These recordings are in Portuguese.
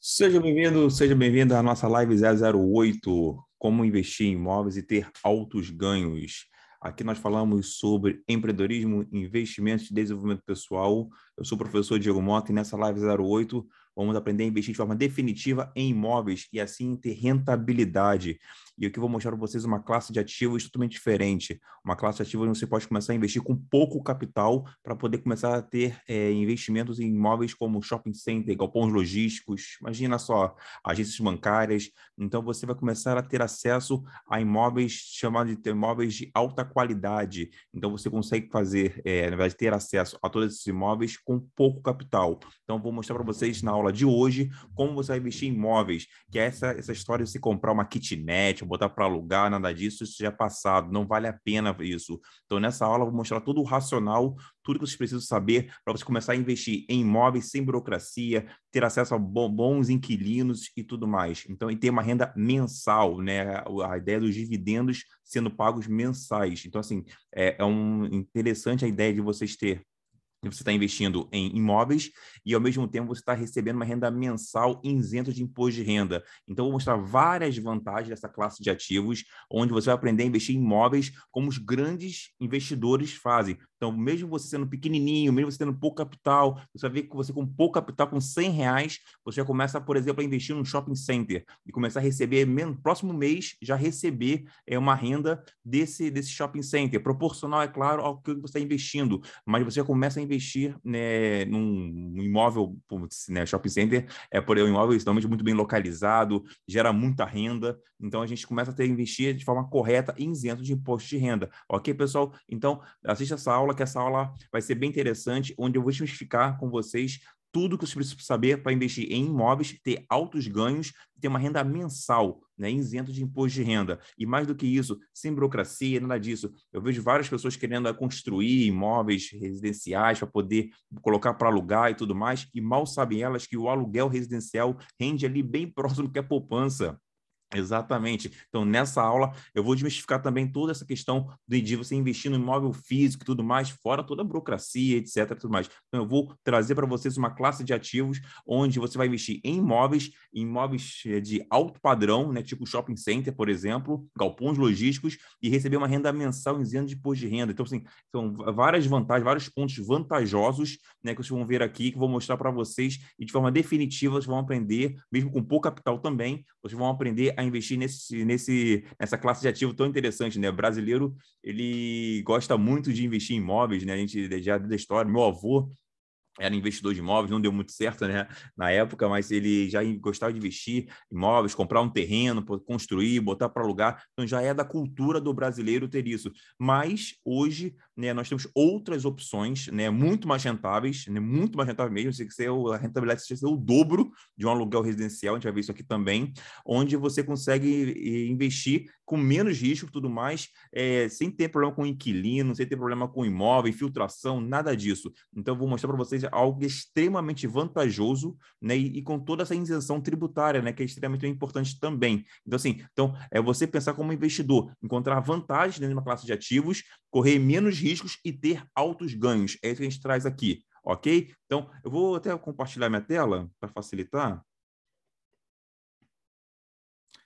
Seja bem-vindo, seja bem-vindo à nossa live 008, como investir em imóveis e ter altos ganhos. Aqui nós falamos sobre empreendedorismo, investimentos e desenvolvimento pessoal. Eu sou o professor Diego Mota e nessa live 08 vamos aprender a investir de forma definitiva em imóveis e assim ter rentabilidade. E aqui eu vou mostrar para vocês uma classe de ativos totalmente diferente. Uma classe de ativos onde você pode começar a investir com pouco capital para poder começar a ter é, investimentos em imóveis como shopping center, galpões logísticos, imagina só, agências bancárias. Então você vai começar a ter acesso a imóveis chamados de imóveis de alta qualidade. Então você consegue fazer, é, na verdade, ter acesso a todos esses imóveis com pouco capital. Então vou mostrar para vocês na aula de hoje como você vai investir em imóveis, que é essa, essa história de se comprar uma kitnet, botar para alugar, nada disso, isso já é passado, não vale a pena isso. Então, nessa aula, eu vou mostrar todo o racional, tudo que vocês precisam saber para você começar a investir em imóveis sem burocracia, ter acesso a bons inquilinos e tudo mais. Então, e ter uma renda mensal, né? A ideia dos dividendos sendo pagos mensais. Então, assim, é, é um interessante a ideia de vocês ter você está investindo em imóveis e, ao mesmo tempo, você está recebendo uma renda mensal isenta de imposto de renda. Então, vou mostrar várias vantagens dessa classe de ativos, onde você vai aprender a investir em imóveis como os grandes investidores fazem. Então, mesmo você sendo pequenininho, mesmo você tendo pouco capital, você vai ver que você com pouco capital, com 100 reais, você já começa, por exemplo, a investir num shopping center e começar a receber, no próximo mês, já receber é, uma renda desse, desse shopping center, proporcional, é claro, ao que você está investindo, mas você já começa a investir né, num, imóvel, né, shopping center, é por um imóvel extremamente muito bem localizado, gera muita renda, então a gente começa a ter investir de forma correta e isento de imposto de renda. Ok, pessoal? Então, assista essa aula aula, que essa aula vai ser bem interessante, onde eu vou explicar com vocês tudo que vocês precisam saber para investir em imóveis, ter altos ganhos, ter uma renda mensal, né, isento de imposto de renda. E mais do que isso, sem burocracia, nada disso. Eu vejo várias pessoas querendo construir imóveis residenciais para poder colocar para alugar e tudo mais, e mal sabem elas que o aluguel residencial rende ali bem próximo que a poupança. Exatamente. Então, nessa aula, eu vou desmistificar também toda essa questão de você investir no imóvel físico e tudo mais, fora toda a burocracia, etc. Tudo mais. Então, eu vou trazer para vocês uma classe de ativos onde você vai investir em imóveis, imóveis eh, de alto padrão, né, tipo shopping center, por exemplo, galpões logísticos, e receber uma renda mensal isenta de imposto de renda. Então, assim, são várias vantagens, vários pontos vantajosos né, que vocês vão ver aqui, que eu vou mostrar para vocês, e de forma definitiva, vocês vão aprender, mesmo com pouco capital também, vocês vão aprender a investir nesse, nesse, nessa classe de ativo tão interessante, né? O brasileiro, ele gosta muito de investir em imóveis, né? A gente já da história, meu avô era investidor de imóveis, não deu muito certo né, na época, mas ele já gostava de investir em imóveis, comprar um terreno, construir, botar para alugar. Então já é da cultura do brasileiro ter isso. Mas hoje né, nós temos outras opções, né, muito mais rentáveis, né, muito mais rentáveis mesmo, se ser a rentabilidade ser o dobro de um aluguel residencial, a gente vai ver isso aqui também, onde você consegue investir com menos risco tudo mais, é, sem ter problema com inquilino, sem ter problema com imóvel, infiltração, nada disso. Então, eu vou mostrar para vocês algo extremamente vantajoso, né, e, e, com toda essa isenção tributária, né, que é extremamente importante também. Então, assim, então, é você pensar como investidor, encontrar vantagens dentro de uma classe de ativos, correr menos riscos e ter altos ganhos. É isso que a gente traz aqui, ok? Então, eu vou até compartilhar minha tela para facilitar.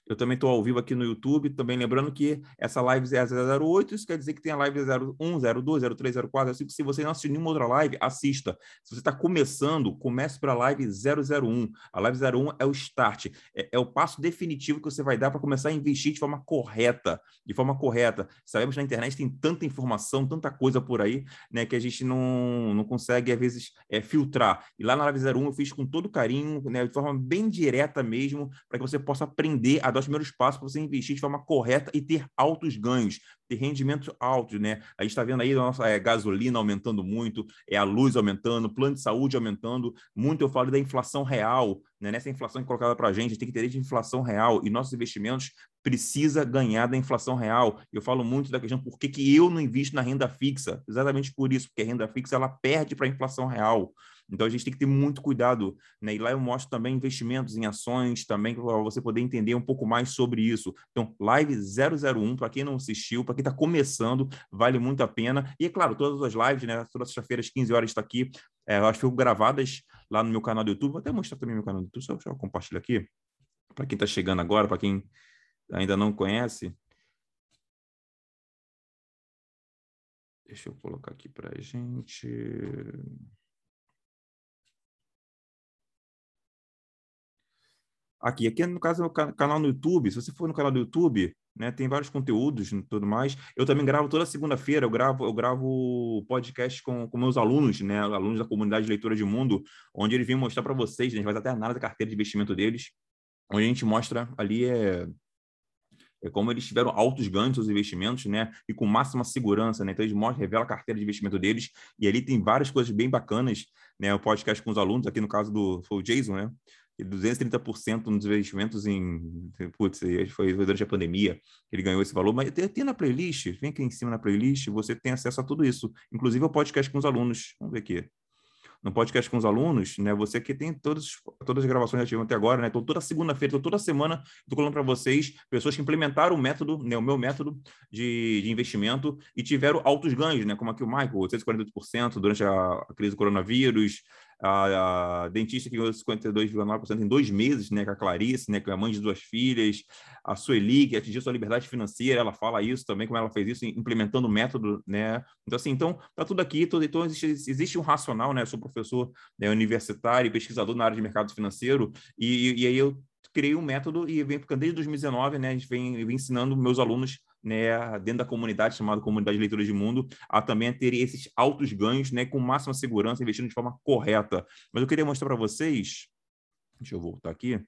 Eu também estou ao vivo aqui no YouTube, também lembrando que essa live é 008, isso quer dizer que tem a live 01, 02, 03, 04, 05. Se você não assistiu nenhuma outra live, assista. Se você está começando, comece para a live 001. A live 01 é o start, é, é o passo definitivo que você vai dar para começar a investir de forma correta, de forma correta. Sabemos que na internet tem tanta informação, tanta coisa por aí, né, que a gente não, não consegue, às vezes, é, filtrar. E lá na live 01 eu fiz com todo carinho, né, de forma bem direta mesmo, para que você possa aprender a dar os primeiros passos para você investir de forma correta e ter altos ganhos, ter rendimentos altos, né? A gente está vendo aí a nossa é, gasolina aumentando muito, é a luz aumentando, plano de saúde aumentando. Muito eu falo da inflação real, né? Nessa inflação que é colocada para a gente, a gente tem que ter de inflação real e nossos investimentos precisa ganhar da inflação real. Eu falo muito da questão por que, que eu não invisto na renda fixa, exatamente por isso, porque a renda fixa ela perde para a inflação real. Então a gente tem que ter muito cuidado, né? E lá eu mostro também investimentos em ações também para você poder entender um pouco mais sobre isso. Então, live 001 para quem não assistiu, para quem está começando, vale muito a pena. E é claro, todas as lives, né? Todas as sexta-feiras, 15 horas está aqui. É, elas ficam gravadas lá no meu canal do YouTube. Vou até mostrar também meu canal do YouTube, só compartilhar aqui. Para quem está chegando agora, para quem ainda não conhece. Deixa eu colocar aqui para a gente. Aqui, aqui no caso é o canal no YouTube. Se você for no canal do YouTube, né, tem vários conteúdos e tudo mais. Eu também gravo toda segunda-feira, eu gravo, eu gravo podcast com, com meus alunos, né, alunos da comunidade de leitura de mundo, onde eles vêm mostrar para vocês, né, a gente faz até análise da carteira de investimento deles, onde a gente mostra ali é, é como eles tiveram altos ganhos nos investimentos, né? E com máxima segurança, né? Então eles mostram, revelam a carteira de investimento deles e ali tem várias coisas bem bacanas, né? O podcast com os alunos, aqui no caso do foi o Jason, né? 230% nos investimentos em. Putz, foi durante a pandemia que ele ganhou esse valor, mas tem, tem, na playlist, vem aqui em cima na playlist, você tem acesso a tudo isso, inclusive ao podcast com os alunos. Vamos ver aqui. No podcast com os alunos, né? Você que tem todas, todas as gravações ativas até agora, né? Então, toda segunda-feira, toda semana, estou falando para vocês, pessoas que implementaram o método, né? O meu método de, de investimento e tiveram altos ganhos, né? Como aqui o Michael, 848% durante a, a crise do coronavírus, a, a dentista que ganhou 52,9% em dois meses, né, com a Clarice, né, que é a mãe de duas filhas, a Sueli, que atingiu sua liberdade financeira, ela fala isso também, como ela fez isso, implementando o método, né, então assim, então, tá tudo aqui, tudo, então existe, existe um racional, né, eu sou professor né, universitário e pesquisador na área de mercado financeiro, e, e aí eu criei um método e vem desde 2019, né, a gente vem, vem ensinando meus alunos né, dentro da comunidade chamada Comunidade de Leitura de Mundo, a também ter esses altos ganhos, né, com máxima segurança, investindo de forma correta. Mas eu queria mostrar para vocês, deixa eu voltar aqui,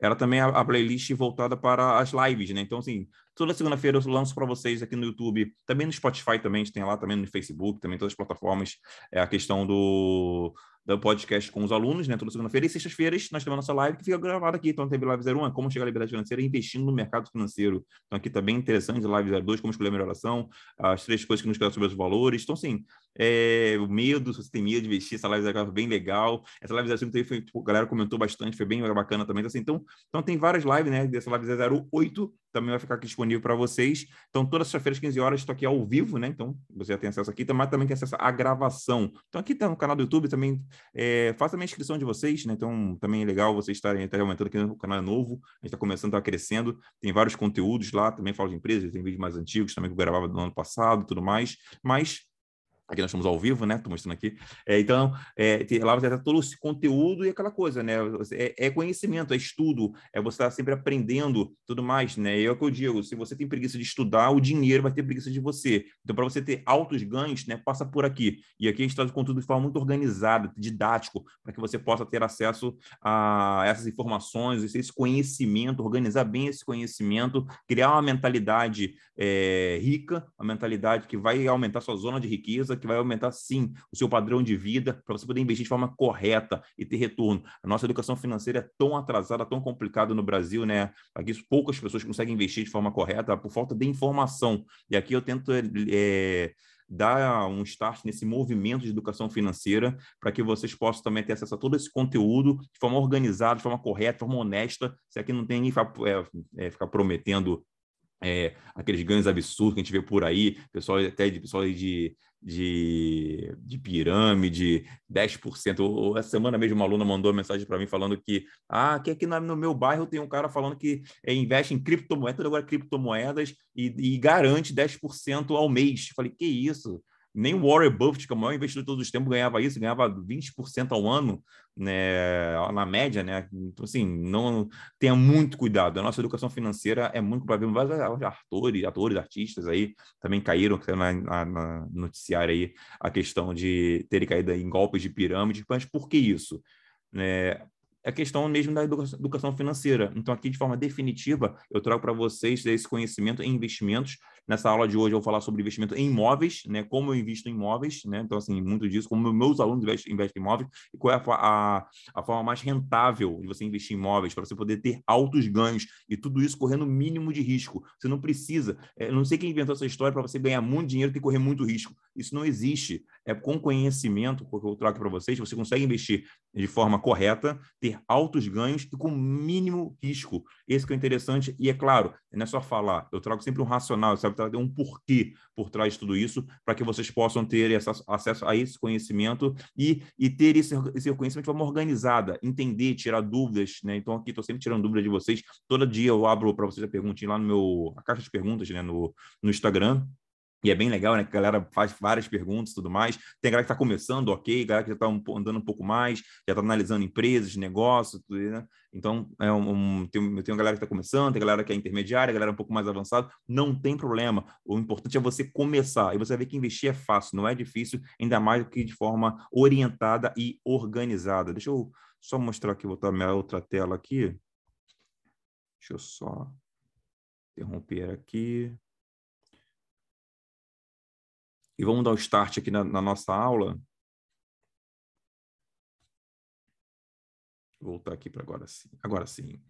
era também a, a, playlist voltada para as lives, né? Então, assim, toda segunda-feira eu lanço para vocês aqui no YouTube, também no Spotify também, a gente tem lá também no Facebook, também todas as plataformas, é a questão do do podcast com os alunos, né, toda segunda-feira, e sextas-feiras nós temos a nossa live que fica gravada aqui. Então, teve Live 01, como chegar à liberdade financeira investindo no mercado financeiro. Então, aqui está bem interessante, Live 02, como escolher a melhor ação, as três coisas que nos querem sobre os valores. Então, assim, é, o medo, se você tem medo de investir, essa live é bem legal. Essa live 05 teve, foi, tipo, a galera comentou bastante, foi bem bacana também. Então, assim, então, então tem várias lives, né, dessa live 08, também vai ficar aqui disponível para vocês. Então, todas as feiras 15 horas, estou aqui ao vivo, né? Então, você já tem acesso aqui, mas também tem acesso à gravação. Então, aqui está no canal do YouTube também. É, faça a inscrição de vocês, né? Então, também é legal vocês estarem até aumentando aqui no canal é novo. A gente está começando, está crescendo. Tem vários conteúdos lá, também falo de empresas, tem vídeos mais antigos também que eu gravava no ano passado tudo mais. Mas Aqui nós estamos ao vivo, né? Estou mostrando aqui. É, então, é, lá você tem todo esse conteúdo e aquela coisa, né? É, é conhecimento, é estudo, é você estar tá sempre aprendendo tudo mais, né? E é o que eu digo: se você tem preguiça de estudar, o dinheiro vai ter preguiça de você. Então, para você ter altos ganhos, né? Passa por aqui. E aqui a gente traz o conteúdo de forma muito organizada, didático, para que você possa ter acesso a essas informações, esse conhecimento, organizar bem esse conhecimento, criar uma mentalidade é, rica, uma mentalidade que vai aumentar sua zona de riqueza que vai aumentar, sim, o seu padrão de vida para você poder investir de forma correta e ter retorno. A nossa educação financeira é tão atrasada, tão complicada no Brasil, né? Aqui poucas pessoas conseguem investir de forma correta por falta de informação. E aqui eu tento é, dar um start nesse movimento de educação financeira para que vocês possam também ter acesso a todo esse conteúdo de forma organizada, de forma correta, de forma honesta. Se aqui não tem ninguém é, é, ficar prometendo é, aqueles ganhos absurdos que a gente vê por aí, pessoal até de pessoal de, de, de pirâmide, 10%. Essa semana mesmo uma aluna mandou uma mensagem para mim falando que ah, que aqui no meu bairro tem um cara falando que é, investe em criptomoedas, agora criptomoedas e, e garante 10% ao mês. Falei, que isso? Nem o Warren Buffett, que é o maior investidor de todos os tempos, ganhava isso, ganhava 20% ao ano, né, na média, né? Então, assim, não tenha muito cuidado. A nossa educação financeira é muito provável. Vários atores, atores, artistas aí também caíram na, na, na noticiário aí a questão de terem caído em golpes de pirâmide. Mas por que isso? É, é questão mesmo da educação financeira. Então, aqui, de forma definitiva, eu trago para vocês esse conhecimento em investimentos Nessa aula de hoje eu vou falar sobre investimento em imóveis, né? Como eu invisto em imóveis, né? Então, assim, muito disso, como meus alunos investem, em imóveis e qual é a, a, a forma mais rentável de você investir em imóveis para você poder ter altos ganhos e tudo isso correndo mínimo de risco. Você não precisa, é, não sei quem inventou essa história para você ganhar muito dinheiro e correr muito risco. Isso não existe. É com conhecimento, porque eu trago para vocês, você consegue investir de forma correta, ter altos ganhos e com mínimo risco. Esse que é interessante, e é claro, não é só falar, eu trago sempre um racional, sabe, trago um porquê por trás de tudo isso, para que vocês possam ter acesso a esse conhecimento e, e ter esse, esse conhecimento de forma organizada, entender, tirar dúvidas, né? Então aqui estou sempre tirando dúvidas de vocês, todo dia eu abro para vocês a perguntinha lá no meu, a caixa de perguntas, né, no, no Instagram, e é bem legal, né? Que a galera faz várias perguntas e tudo mais. Tem galera que está começando, ok, galera que já está andando um pouco mais, já está analisando empresas, negócios, tudo, né? Então, é um, tem, tem uma galera que está começando, tem galera que é intermediária, galera um pouco mais avançada. Não tem problema. O importante é você começar. E você vai ver que investir é fácil, não é difícil, ainda mais do que de forma orientada e organizada. Deixa eu só mostrar aqui, botar minha outra tela aqui. Deixa eu só interromper aqui. E vamos dar o start aqui na, na nossa aula. Vou voltar aqui para agora sim. Agora sim.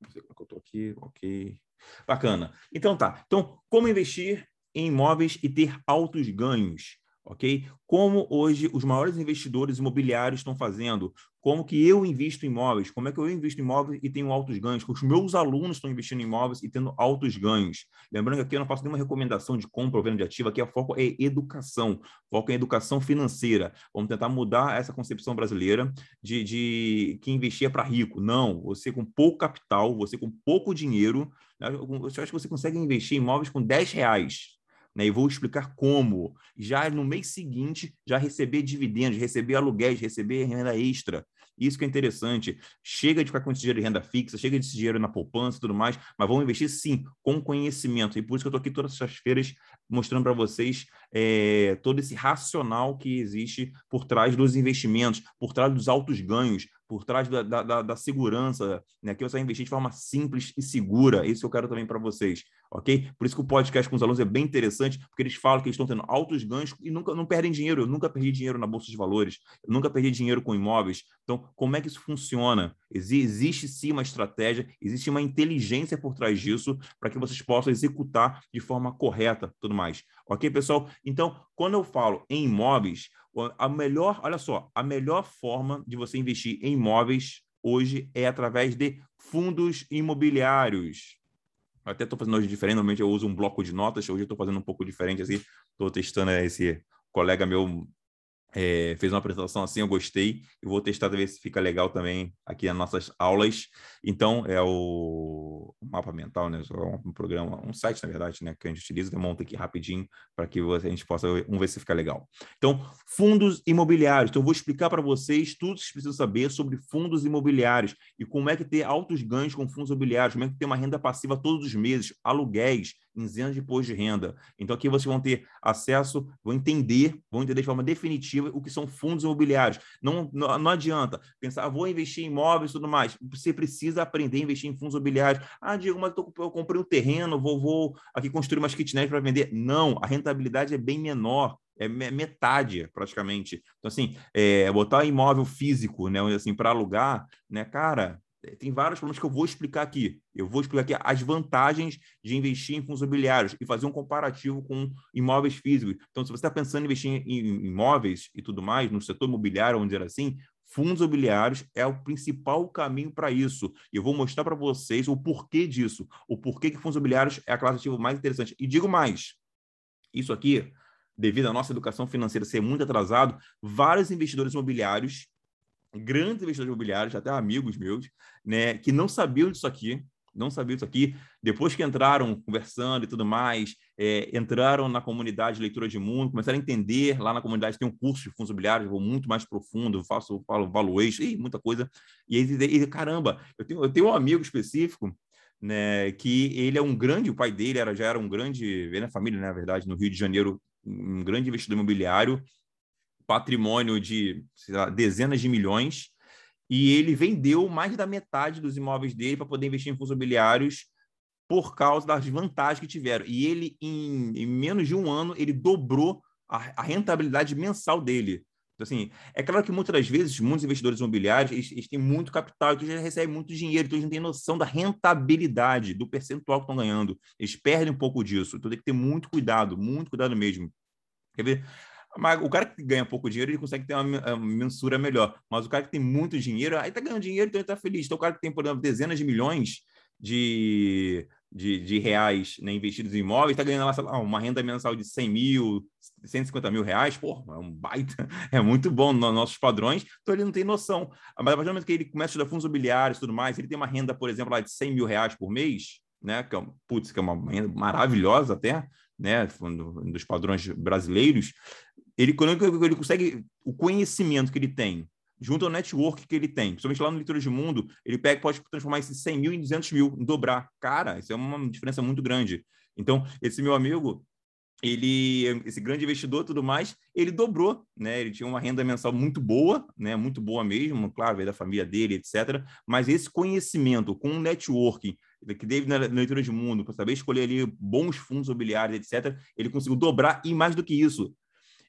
Não sei como é que eu estou aqui. Ok. Bacana. Então tá. Então, como investir em imóveis e ter altos ganhos? Ok? Como hoje os maiores investidores imobiliários estão fazendo, como que eu invisto em imóveis, como é que eu invisto em imóveis e tenho altos ganhos, como os meus alunos estão investindo em imóveis e tendo altos ganhos. Lembrando que aqui eu não faço nenhuma recomendação de compra ou venda de ativo, aqui a foco é educação, foco em educação financeira. Vamos tentar mudar essa concepção brasileira de, de que investir é para rico. Não, você com pouco capital, você com pouco dinheiro, né? eu acho que você consegue investir em imóveis com 10 reais, né? E vou explicar como. Já no mês seguinte, já receber dividendos, receber aluguéis, receber renda extra. Isso que é interessante. Chega de ficar com esse dinheiro de renda fixa, chega desse dinheiro na poupança e tudo mais, mas vamos investir sim, com conhecimento. E por isso que eu estou aqui todas essas feiras mostrando para vocês é, todo esse racional que existe por trás dos investimentos, por trás dos altos ganhos, por trás da, da, da segurança, né? que você vai investir de forma simples e segura. Isso eu quero também para vocês, ok? Por isso que o podcast com os alunos é bem interessante, porque eles falam que eles estão tendo altos ganhos e nunca não perdem dinheiro. Eu nunca perdi dinheiro na bolsa de valores, eu nunca perdi dinheiro com imóveis. Então, como é que isso funciona? existe sim uma estratégia, existe uma inteligência por trás disso para que vocês possam executar de forma correta, tudo mais. Ok, pessoal? Então, quando eu falo em imóveis, a melhor, olha só, a melhor forma de você investir em imóveis hoje é através de fundos imobiliários. Eu até estou fazendo hoje diferente, normalmente eu uso um bloco de notas, hoje eu estou fazendo um pouco diferente, assim, estou testando esse colega meu é, fez uma apresentação assim, eu gostei, e vou testar para ver se fica legal também aqui nas nossas aulas. Então, é o, mapa mental, né? Um programa, um site, na verdade, né? Que a gente utiliza, eu monto aqui rapidinho para que a gente possa vamos ver se fica legal. Então, fundos imobiliários. Então, eu vou explicar para vocês tudo que vocês precisam saber sobre fundos imobiliários e como é que ter altos ganhos com fundos imobiliários, como é que ter uma renda passiva todos os meses, aluguéis, isentos de imposto de renda. Então, aqui vocês vão ter acesso, vão entender, vão entender de forma definitiva o que são fundos imobiliários. Não, não, não adianta pensar, ah, vou investir em imóveis e tudo mais. Você precisa aprender a investir em fundos imobiliários. Ah, Diego, mas eu, eu comprei um terreno, vou, vou aqui construir umas kitnets para vender. Não, a rentabilidade é bem menor é metade praticamente. Então, assim, é, botar imóvel físico, né, assim, para alugar, né, cara, tem vários problemas que eu vou explicar aqui. Eu vou explicar aqui as vantagens de investir em fundos imobiliários e fazer um comparativo com imóveis físicos. Então, se você está pensando em investir em imóveis e tudo mais, no setor imobiliário, vamos dizer assim, fundos imobiliários é o principal caminho para isso. E eu vou mostrar para vocês o porquê disso, o porquê que fundos imobiliários é a classe ativa mais interessante. E digo mais, isso aqui, devido à nossa educação financeira ser muito atrasado, vários investidores imobiliários grandes investidores imobiliários, até amigos meus, né, que não sabiam disso aqui, não sabiam disso aqui. Depois que entraram conversando e tudo mais, é, entraram na comunidade de leitura de mundo, começaram a entender. Lá na comunidade tem um curso de fundos imobiliários, vou muito mais profundo, faço falo valuation, e muita coisa. E aí, e, caramba, eu tenho, eu tenho um amigo específico né, que ele é um grande, o pai dele era, já era um grande, na família, né, na verdade, no Rio de Janeiro, um grande investidor imobiliário, patrimônio de lá, dezenas de milhões e ele vendeu mais da metade dos imóveis dele para poder investir em fundos imobiliários por causa das vantagens que tiveram. E ele, em, em menos de um ano, ele dobrou a, a, rentabilidade mensal dele. Então, assim, é claro que muitas das vezes, muitos investidores imobiliários, eles, eles têm muito capital, então eles recebem muito dinheiro, então eles não têm noção da rentabilidade, do percentual que estão ganhando. Eles perdem um pouco disso. Então tem que ter muito cuidado, muito cuidado mesmo. Quer ver? Mas o cara que ganha pouco dinheiro, ele consegue ter uma mensura melhor. Mas o cara que tem muito dinheiro, aí tá ganhando dinheiro, então ele tá feliz. Então o cara que tem, por exemplo, dezenas de milhões de, de, de reais né, investidos em imóveis, está ganhando lá, uma renda mensal de 100 mil, 150 mil reais, pô, é um baita, é muito bom nos nossos padrões, então ele não tem noção. Mas a partir do momento que ele começa a estudar fundos imobiliários e tudo mais, ele tem uma renda, por exemplo, lá de 100 mil reais por mês, né, que é, putz, que é uma renda maravilhosa até, né, dos padrões brasileiros, ele, quando ele consegue, o conhecimento que ele tem junto ao network que ele tem, principalmente lá no Leitura de Mundo, ele pega, pode transformar esses 100 mil em 200 mil, em dobrar. Cara, isso é uma diferença muito grande. Então, esse meu amigo, ele, esse grande investidor tudo mais, ele dobrou, né? Ele tinha uma renda mensal muito boa, né? Muito boa mesmo, claro, veio da família dele, etc. Mas esse conhecimento com o networking que teve na leitura de mundo, para saber escolher ali bons fundos imobiliários, etc., ele conseguiu dobrar e mais do que isso,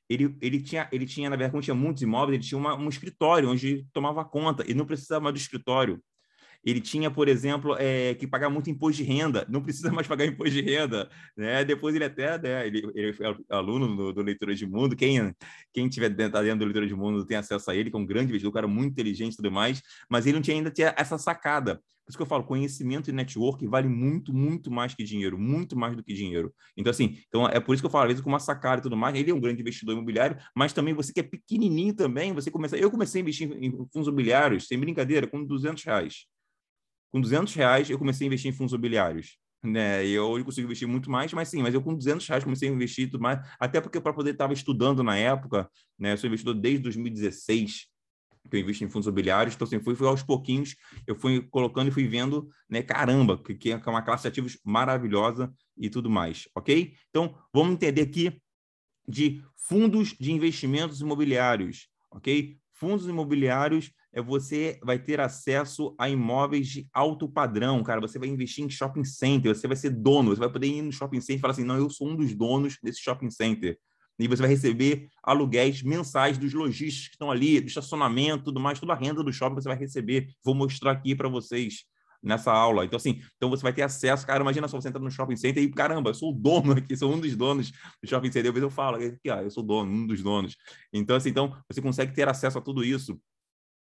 ele, ele, tinha, ele tinha, na verdade, como tinha muitos imóveis, ele tinha uma, um escritório onde tomava conta, ele não precisava mais do escritório. Ele tinha, por exemplo, é, que pagar muito imposto de renda, não precisa mais pagar imposto de renda. Né? Depois ele até, né, ele, ele foi aluno do, do Leitura de Mundo, quem, quem tiver dentro, tá dentro do Leitura de Mundo tem acesso a ele, que é um grande investidor, um cara muito inteligente e tudo mais, mas ele não tinha ainda tinha essa sacada. Por isso que eu falo, conhecimento e network vale muito, muito mais que dinheiro, muito mais do que dinheiro. Então, assim, então é por isso que eu falo, às vezes, com uma sacada e tudo mais, ele é um grande investidor imobiliário, mas também você que é pequenininho também, você começa... Eu comecei a investir em fundos imobiliários, sem brincadeira, com 200 reais. Com 200 reais, eu comecei a investir em fundos imobiliários. Né? Eu hoje consigo investir muito mais, mas sim, mas eu com 200 reais comecei a investir tudo mais, até porque para poder estava estudando na época, né? Eu sou investidor desde 2016, que eu invisto em fundos imobiliários, então assim, fui, fui aos pouquinhos, eu fui colocando e fui vendo, né, caramba, que, que é uma classe de ativos maravilhosa e tudo mais, ok? Então, vamos entender aqui de fundos de investimentos imobiliários, ok? Fundos imobiliários é você vai ter acesso a imóveis de alto padrão, cara. Você vai investir em shopping center, você vai ser dono, você vai poder ir no shopping center e falar assim: não, eu sou um dos donos desse shopping center e você vai receber aluguéis mensais dos lojistas que estão ali, do estacionamento, tudo mais, toda a renda do shopping você vai receber. Vou mostrar aqui para vocês nessa aula. Então, assim, então você vai ter acesso, cara, imagina só você entrar no shopping center e, caramba, eu sou o dono aqui, sou um dos donos do shopping center. Às vezes eu falo, aqui, ah, eu sou dono, um dos donos. Então, assim, então você consegue ter acesso a tudo isso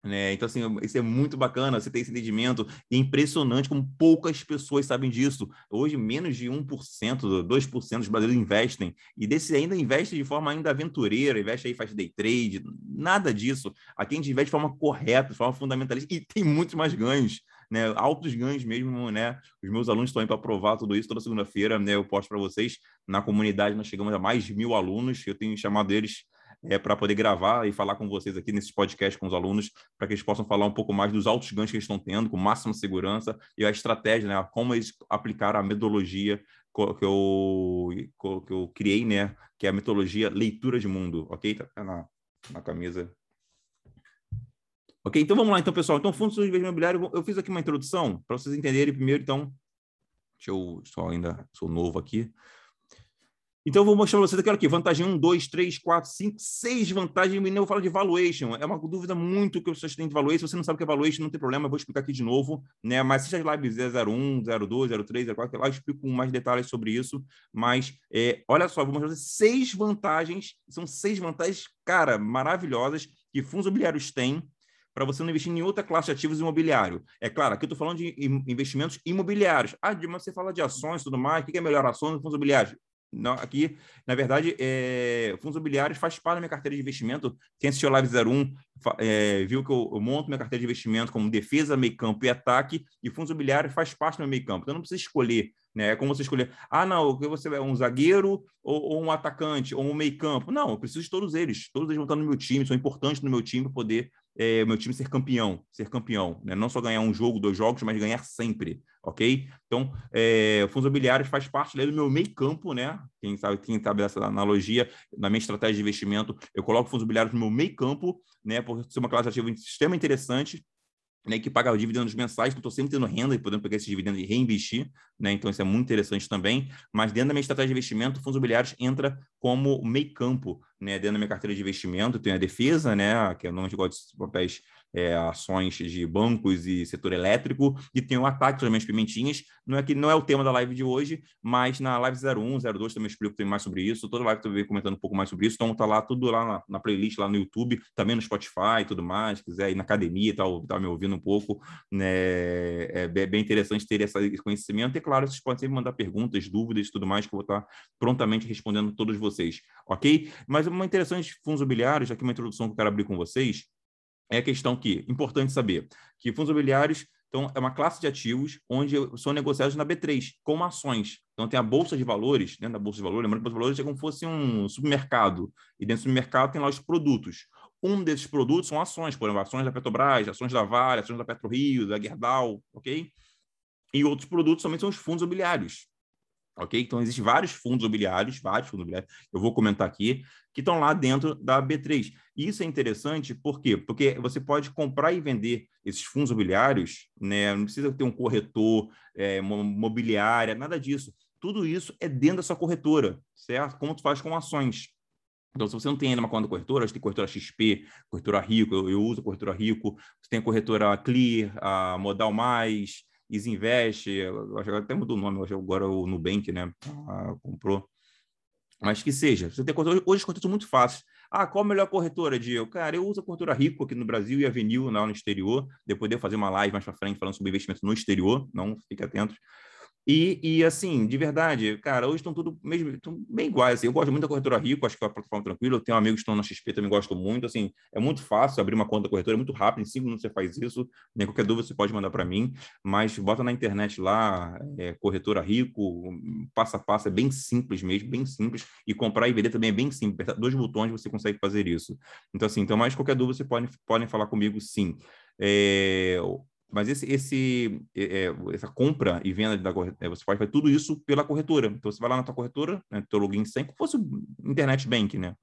né? Então, assim, isso é muito bacana, você ter esse entendimento. É impressionante como poucas pessoas sabem disso. Hoje, menos de 1%, 2% dos brasileiros investem. E desse ainda investe de forma ainda aventureira, investe aí, faz day trade, nada disso. Aqui a gente investe de forma correta, de forma fundamentalista, e tem muitos mais ganhos. Né, altos ganhos mesmo, né? Os meus alunos estão aí para provar tudo isso toda segunda-feira, né? Eu posto para vocês. Na comunidade nós chegamos a mais de mil alunos. Eu tenho chamado eles é, para poder gravar e falar com vocês aqui nesses podcasts com os alunos, para que eles possam falar um pouco mais dos altos ganhos que eles estão tendo, com máxima segurança, e a estratégia, né, como eles aplicaram a metodologia que eu, que eu criei, né, que é a metodologia leitura de mundo, ok? Tá na, na camisa. Ok, então vamos lá, então, pessoal. Então, fundos de investimento imobiliário, eu fiz aqui uma introdução para vocês entenderem primeiro, então, deixa eu só ainda sou novo aqui. Então, eu vou mostrar para vocês aqui, vantagem 1, 2, 3, 4, 5, 6 vantagens. E eu falo de valuation. É uma dúvida muito que vocês têm de valuation. Se você não sabe o que é valuation, não tem problema, eu vou explicar aqui de novo. Né? Mas seja live 01, 02, 03, 04, lá eu explico com mais detalhes sobre isso. Mas, é, olha só, vou mostrar para vocês seis vantagens. São seis vantagens, cara, maravilhosas que fundos imobiliários têm para você não investir em outra classe de ativos imobiliário. É claro, aqui eu estou falando de investimentos imobiliários. Ah, mas você fala de ações e tudo mais, o que é melhor ações ou fundos imobiliários? Não, aqui, na verdade, é, fundos imobiliários faz parte da minha carteira de investimento. Quem assistiu a Live 01 é, viu que eu, eu, monto minha carteira de investimento como defesa, meio campo e ataque, e fundos imobiliários faz parte do meu meio campo. Então, não precisa escolher. Né? É como você escolher, ah, não, você é um zagueiro ou, ou um atacante ou um meio campo. Não, eu preciso de todos eles. Todos eles vão estar no meu time, são importantes no meu time para poder é, meu time ser campeão, ser campeão, né? não só ganhar um jogo, dois jogos, mas ganhar sempre, ok? Então, é, fundos imobiliários faz parte do meu meio campo, né? Quem sabe, quem sabe dessa analogia, na minha estratégia de investimento, eu coloco fundos imobiliários no meu meio campo, né? Por ser uma classe ativa sistema interessante, né, que paga dividendos mensais, eu estou sempre tendo renda e podendo pegar esses dividendos e reinvestir, né, então isso é muito interessante também, mas dentro da minha estratégia de investimento, fundos imobiliários entra como meio campo, né? Dentro da minha carteira de investimento, tem a defesa, né? Que eu não gosto de papéis é, ações de bancos e setor elétrico, e tem o ataque também as pimentinhas. Não é que não é o tema da live de hoje, mas na live 01, 02 também explico também mais sobre isso. Toda live também comentando um pouco mais sobre isso. Então tá lá tudo lá na, na playlist, lá no YouTube, também no Spotify e tudo mais. Se quiser ir na academia e tal, tá me ouvindo um pouco, né? É bem interessante ter esse conhecimento. E claro, vocês podem sempre mandar perguntas, dúvidas e tudo mais, que eu vou estar prontamente respondendo todos vocês, ok? Mas uma interessante fundos imobiliários, aqui uma introdução que eu quero abrir com vocês, é a questão que, importante saber, que fundos imobiliários então, é uma classe de ativos onde são negociados na B3, como ações. Então, tem a Bolsa de Valores, dentro da Bolsa de Valores, lembrando que a Bolsa de Valores é como se fosse um supermercado, e dentro do supermercado tem lá os produtos. Um desses produtos são ações, por exemplo, ações da Petrobras, ações da Vale, ações da PetroRio, da Gerdau, ok? E outros produtos também são os fundos imobiliários. Ok? Então, existem vários fundos imobiliários, vários fundos imobiliários, eu vou comentar aqui, que estão lá dentro da B3. E isso é interessante, por quê? Porque você pode comprar e vender esses fundos imobiliários, né? não precisa ter um corretor, é, mobiliária, nada disso. Tudo isso é dentro da sua corretora, certo? Como tu faz com ações. Então, se você não tem ainda uma conta corretora, você tem corretora XP, corretora Rico, eu, eu uso corretora Rico, você tem a corretora Clear, a Modal Mais, Isinvest, eu acho que até mudou o nome, agora o Nubank, né? Ah, comprou. Mas que seja. Você tem hoje as corretoras são muito fáceis. Ah, qual a melhor corretora, Diego? Cara, eu uso a corretora Rico aqui no Brasil e a Avenil lá no exterior. Depois de eu fazer uma live mais para frente falando sobre investimento no exterior. Não, fique atentos. E, e, assim, de verdade, cara, hoje estão tudo mesmo, bem iguais. Assim. Eu gosto muito da corretora Rico, acho que é uma plataforma tranquila. Eu tenho amigos que estão na XP, também gosto muito. Assim, é muito fácil abrir uma conta da corretora, é muito rápido, em cinco minutos você faz isso. Nem qualquer dúvida você pode mandar para mim, mas bota na internet lá, é, corretora Rico, passo a passo, é bem simples mesmo, bem simples. E comprar e vender também é bem simples. Dois botões você consegue fazer isso. Então, assim, então, mais qualquer dúvida você pode, podem falar comigo sim. É, mas esse, esse, é, essa compra e venda da corretora, é, você faz, faz tudo isso pela corretora. Então, você vai lá na tua corretora, né, teu login sem, como fosse internet bank, né?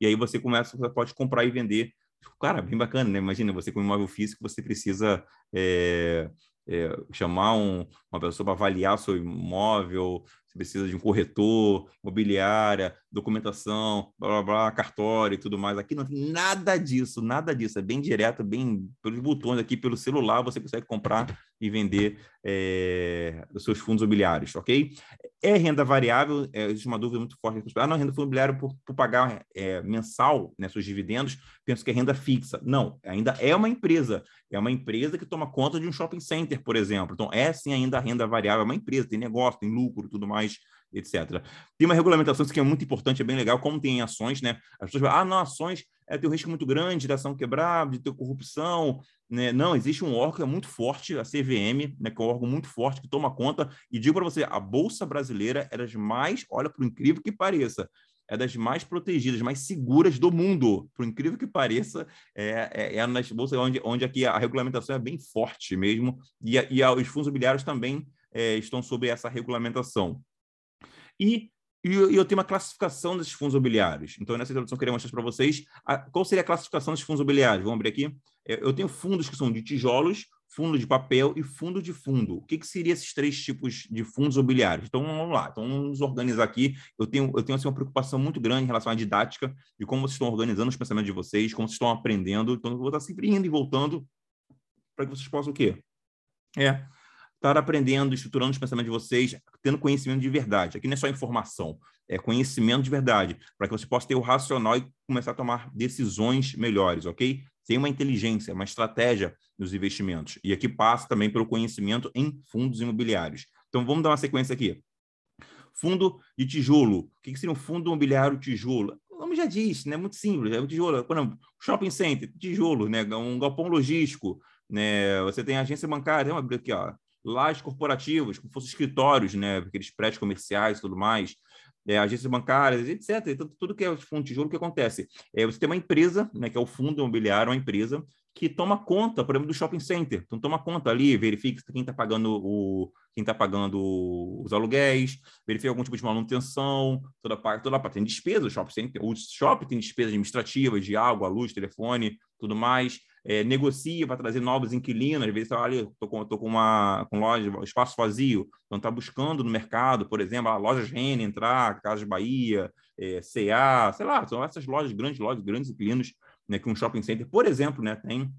E aí você começa, você pode comprar e vender. Cara, bem bacana, né? Imagina, você com imóvel físico, você precisa é, é, chamar um, uma pessoa para avaliar seu imóvel, você precisa de um corretor, imobiliária, documentação, blá, blá, blá, cartório e tudo mais. Aqui não tem nada disso, nada disso. É bem direto, bem pelos botões aqui, pelo celular, você consegue comprar e vender é, os seus fundos imobiliários, ok? É renda variável, é, existe uma dúvida muito forte. Ah, não, renda imobiliária por, por pagar é, mensal né, seus dividendos, penso que é renda fixa. Não, ainda é uma empresa. É uma empresa que toma conta de um shopping center, por exemplo. Então, é sim ainda renda variável, é uma empresa, tem negócio, tem lucro tudo mais etc. Tem uma regulamentação que é muito importante, é bem legal, como tem em ações, né? As pessoas falam, ah, não, ações é, tem um risco muito grande de ação quebrar, de ter corrupção, né? Não, existe um órgão é muito forte, a CVM, né, que é um órgão muito forte que toma conta, e digo para você, a Bolsa Brasileira é das mais, olha, por incrível que pareça, é das mais protegidas, mais seguras do mundo. Por incrível que pareça, é, é, é nas bolsas onde, onde aqui a regulamentação é bem forte mesmo, e, e os fundos imobiliários também é, estão sob essa regulamentação. E, e eu tenho uma classificação desses fundos imobiliários. Então, nessa introdução, eu queria mostrar para vocês a, qual seria a classificação desses fundos imobiliários. Vamos abrir aqui. É, eu tenho fundos que são de tijolos, fundo de papel e fundo de fundo. O que, que seriam esses três tipos de fundos imobiliários? Então, vamos lá. Então, vamos organizar aqui. Eu tenho, eu tenho assim, uma preocupação muito grande em relação à didática, de como vocês estão organizando os pensamentos de vocês, como vocês estão aprendendo. Então, eu vou estar sempre indo e voltando para que vocês possam o quê? É, estar aprendendo, estruturando os pensamentos de vocês, tendo conhecimento de verdade. Aqui não é só informação, é conhecimento de verdade, para que você possa ter o racional e começar a tomar decisões melhores, ok? Tem uma inteligência, uma estratégia nos investimentos. E aqui passa também pelo conhecimento em fundos imobiliários. Então, vamos dar uma sequência aqui. Fundo de tijolo. O que seria um fundo imobiliário tijolo? O nome já diz, né? Muito simples. É um tijolo. Por exemplo, shopping center, tijolo, né? Um galpão logístico, né? Você tem agência bancária. Vamos abrir aqui, ó lajes corporativas, como fossem escritórios, né, aqueles prédios comerciais e tudo mais, é, agências bancárias, etc. Então, tudo que é fundo de tijolo, o que acontece? É, você tem uma empresa, né, que é o fundo imobiliário, uma empresa que toma conta, por exemplo, do shopping center. Então, toma conta ali, verifica quem está pagando o quem está pagando os aluguéis, verifica algum tipo de manutenção, toda parte, toda parte tem despesa, o shopping center, o shopping tem despesas administrativas de água, luz, telefone, tudo mais é, negocia para trazer novos inquilinos, às vezes está ali, estou com, com uma com loja, espaço vazio, então está buscando no mercado, por exemplo, a loja Gene entrar, Casas Bahia, é, CA, sei lá, são essas lojas, grandes lojas, grandes inquilinos, né, que um shopping center, por exemplo, né, tem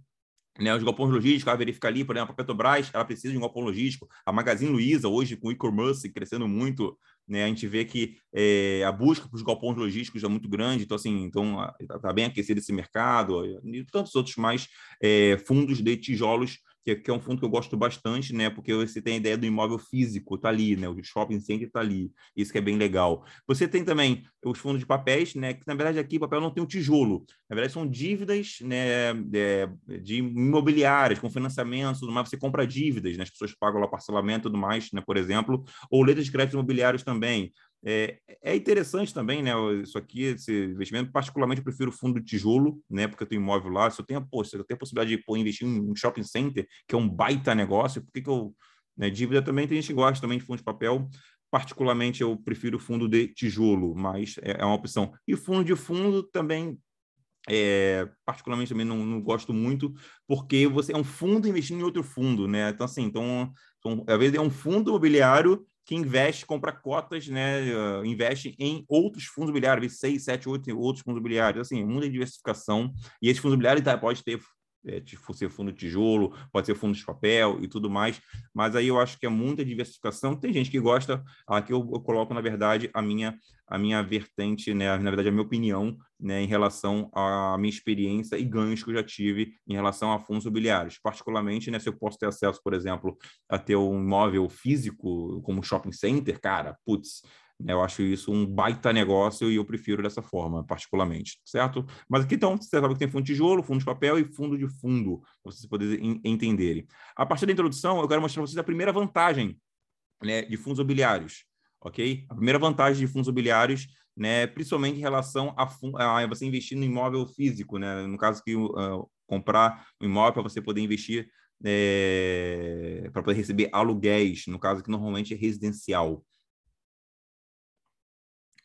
né, os galpões logísticos, ela verifica ali, por exemplo, a Petrobras, ela precisa de um galpão logístico. A Magazine Luiza, hoje, com o e-commerce crescendo muito, né, a gente vê que é, a busca para os galpões logísticos é muito grande. Então, assim, então está tá bem aquecido esse mercado e tantos outros mais é, fundos de tijolos que, que, é um fundo que eu gosto bastante, né? Porque você tem a ideia do imóvel físico, tá ali, né? O shopping center tá ali. Isso que é bem legal. Você tem também os fundos de papéis, né? Que na verdade aqui o papel não tem o tijolo. Na verdade são dívidas, né? De, de imobiliárias, com financiamento, tudo mais. Você compra dívidas, né? As pessoas pagam lá parcelamento e tudo mais, né? Por exemplo, ou letras de crédito imobiliários também. É, é, interessante também, né? Isso aqui, esse investimento, particularmente eu prefiro fundo de tijolo, né? Porque eu tenho imóvel lá. Se eu tenho, pô, se eu tenho a possibilidade de pô, investir em um shopping center, que é um baita negócio, por que eu. Né, dívida também tem gente que gosta também de fundo de papel. Particularmente eu prefiro fundo de tijolo, mas é, é uma opção. E fundo de fundo também é, particularmente também não, não, gosto muito, porque você é um fundo investindo em outro fundo, né? Então, assim, então, então às vezes é um fundo imobiliário que investe, compra cotas, né, uh, investe em outros fundos imobiliários, seis, sete, oito outros fundos imobiliários, assim, muita diversificação, e esses fundos imobiliários tá, pode ter é, ser fundo de tijolo, pode ser fundo de papel e tudo mais, mas aí eu acho que é muita diversificação. Tem gente que gosta, aqui eu, eu coloco, na verdade, a minha a minha vertente, né, na verdade, a minha opinião né, em relação à minha experiência e ganhos que eu já tive em relação a fundos imobiliários. Particularmente, né, se eu posso ter acesso, por exemplo, a ter um imóvel físico, como shopping center, cara, putz, eu acho isso um baita negócio e eu prefiro dessa forma, particularmente, certo? Mas aqui então, você sabe que tem fundo de tijolo, fundo de papel e fundo de fundo, para vocês poderem entenderem. A partir da introdução, eu quero mostrar para vocês a primeira vantagem né, de fundos imobiliários, ok? A primeira vantagem de fundos imobiliários, né, principalmente em relação a, a você investir no imóvel físico, né? No caso que uh, comprar um imóvel para você poder investir é, para poder receber aluguéis, no caso que normalmente é residencial.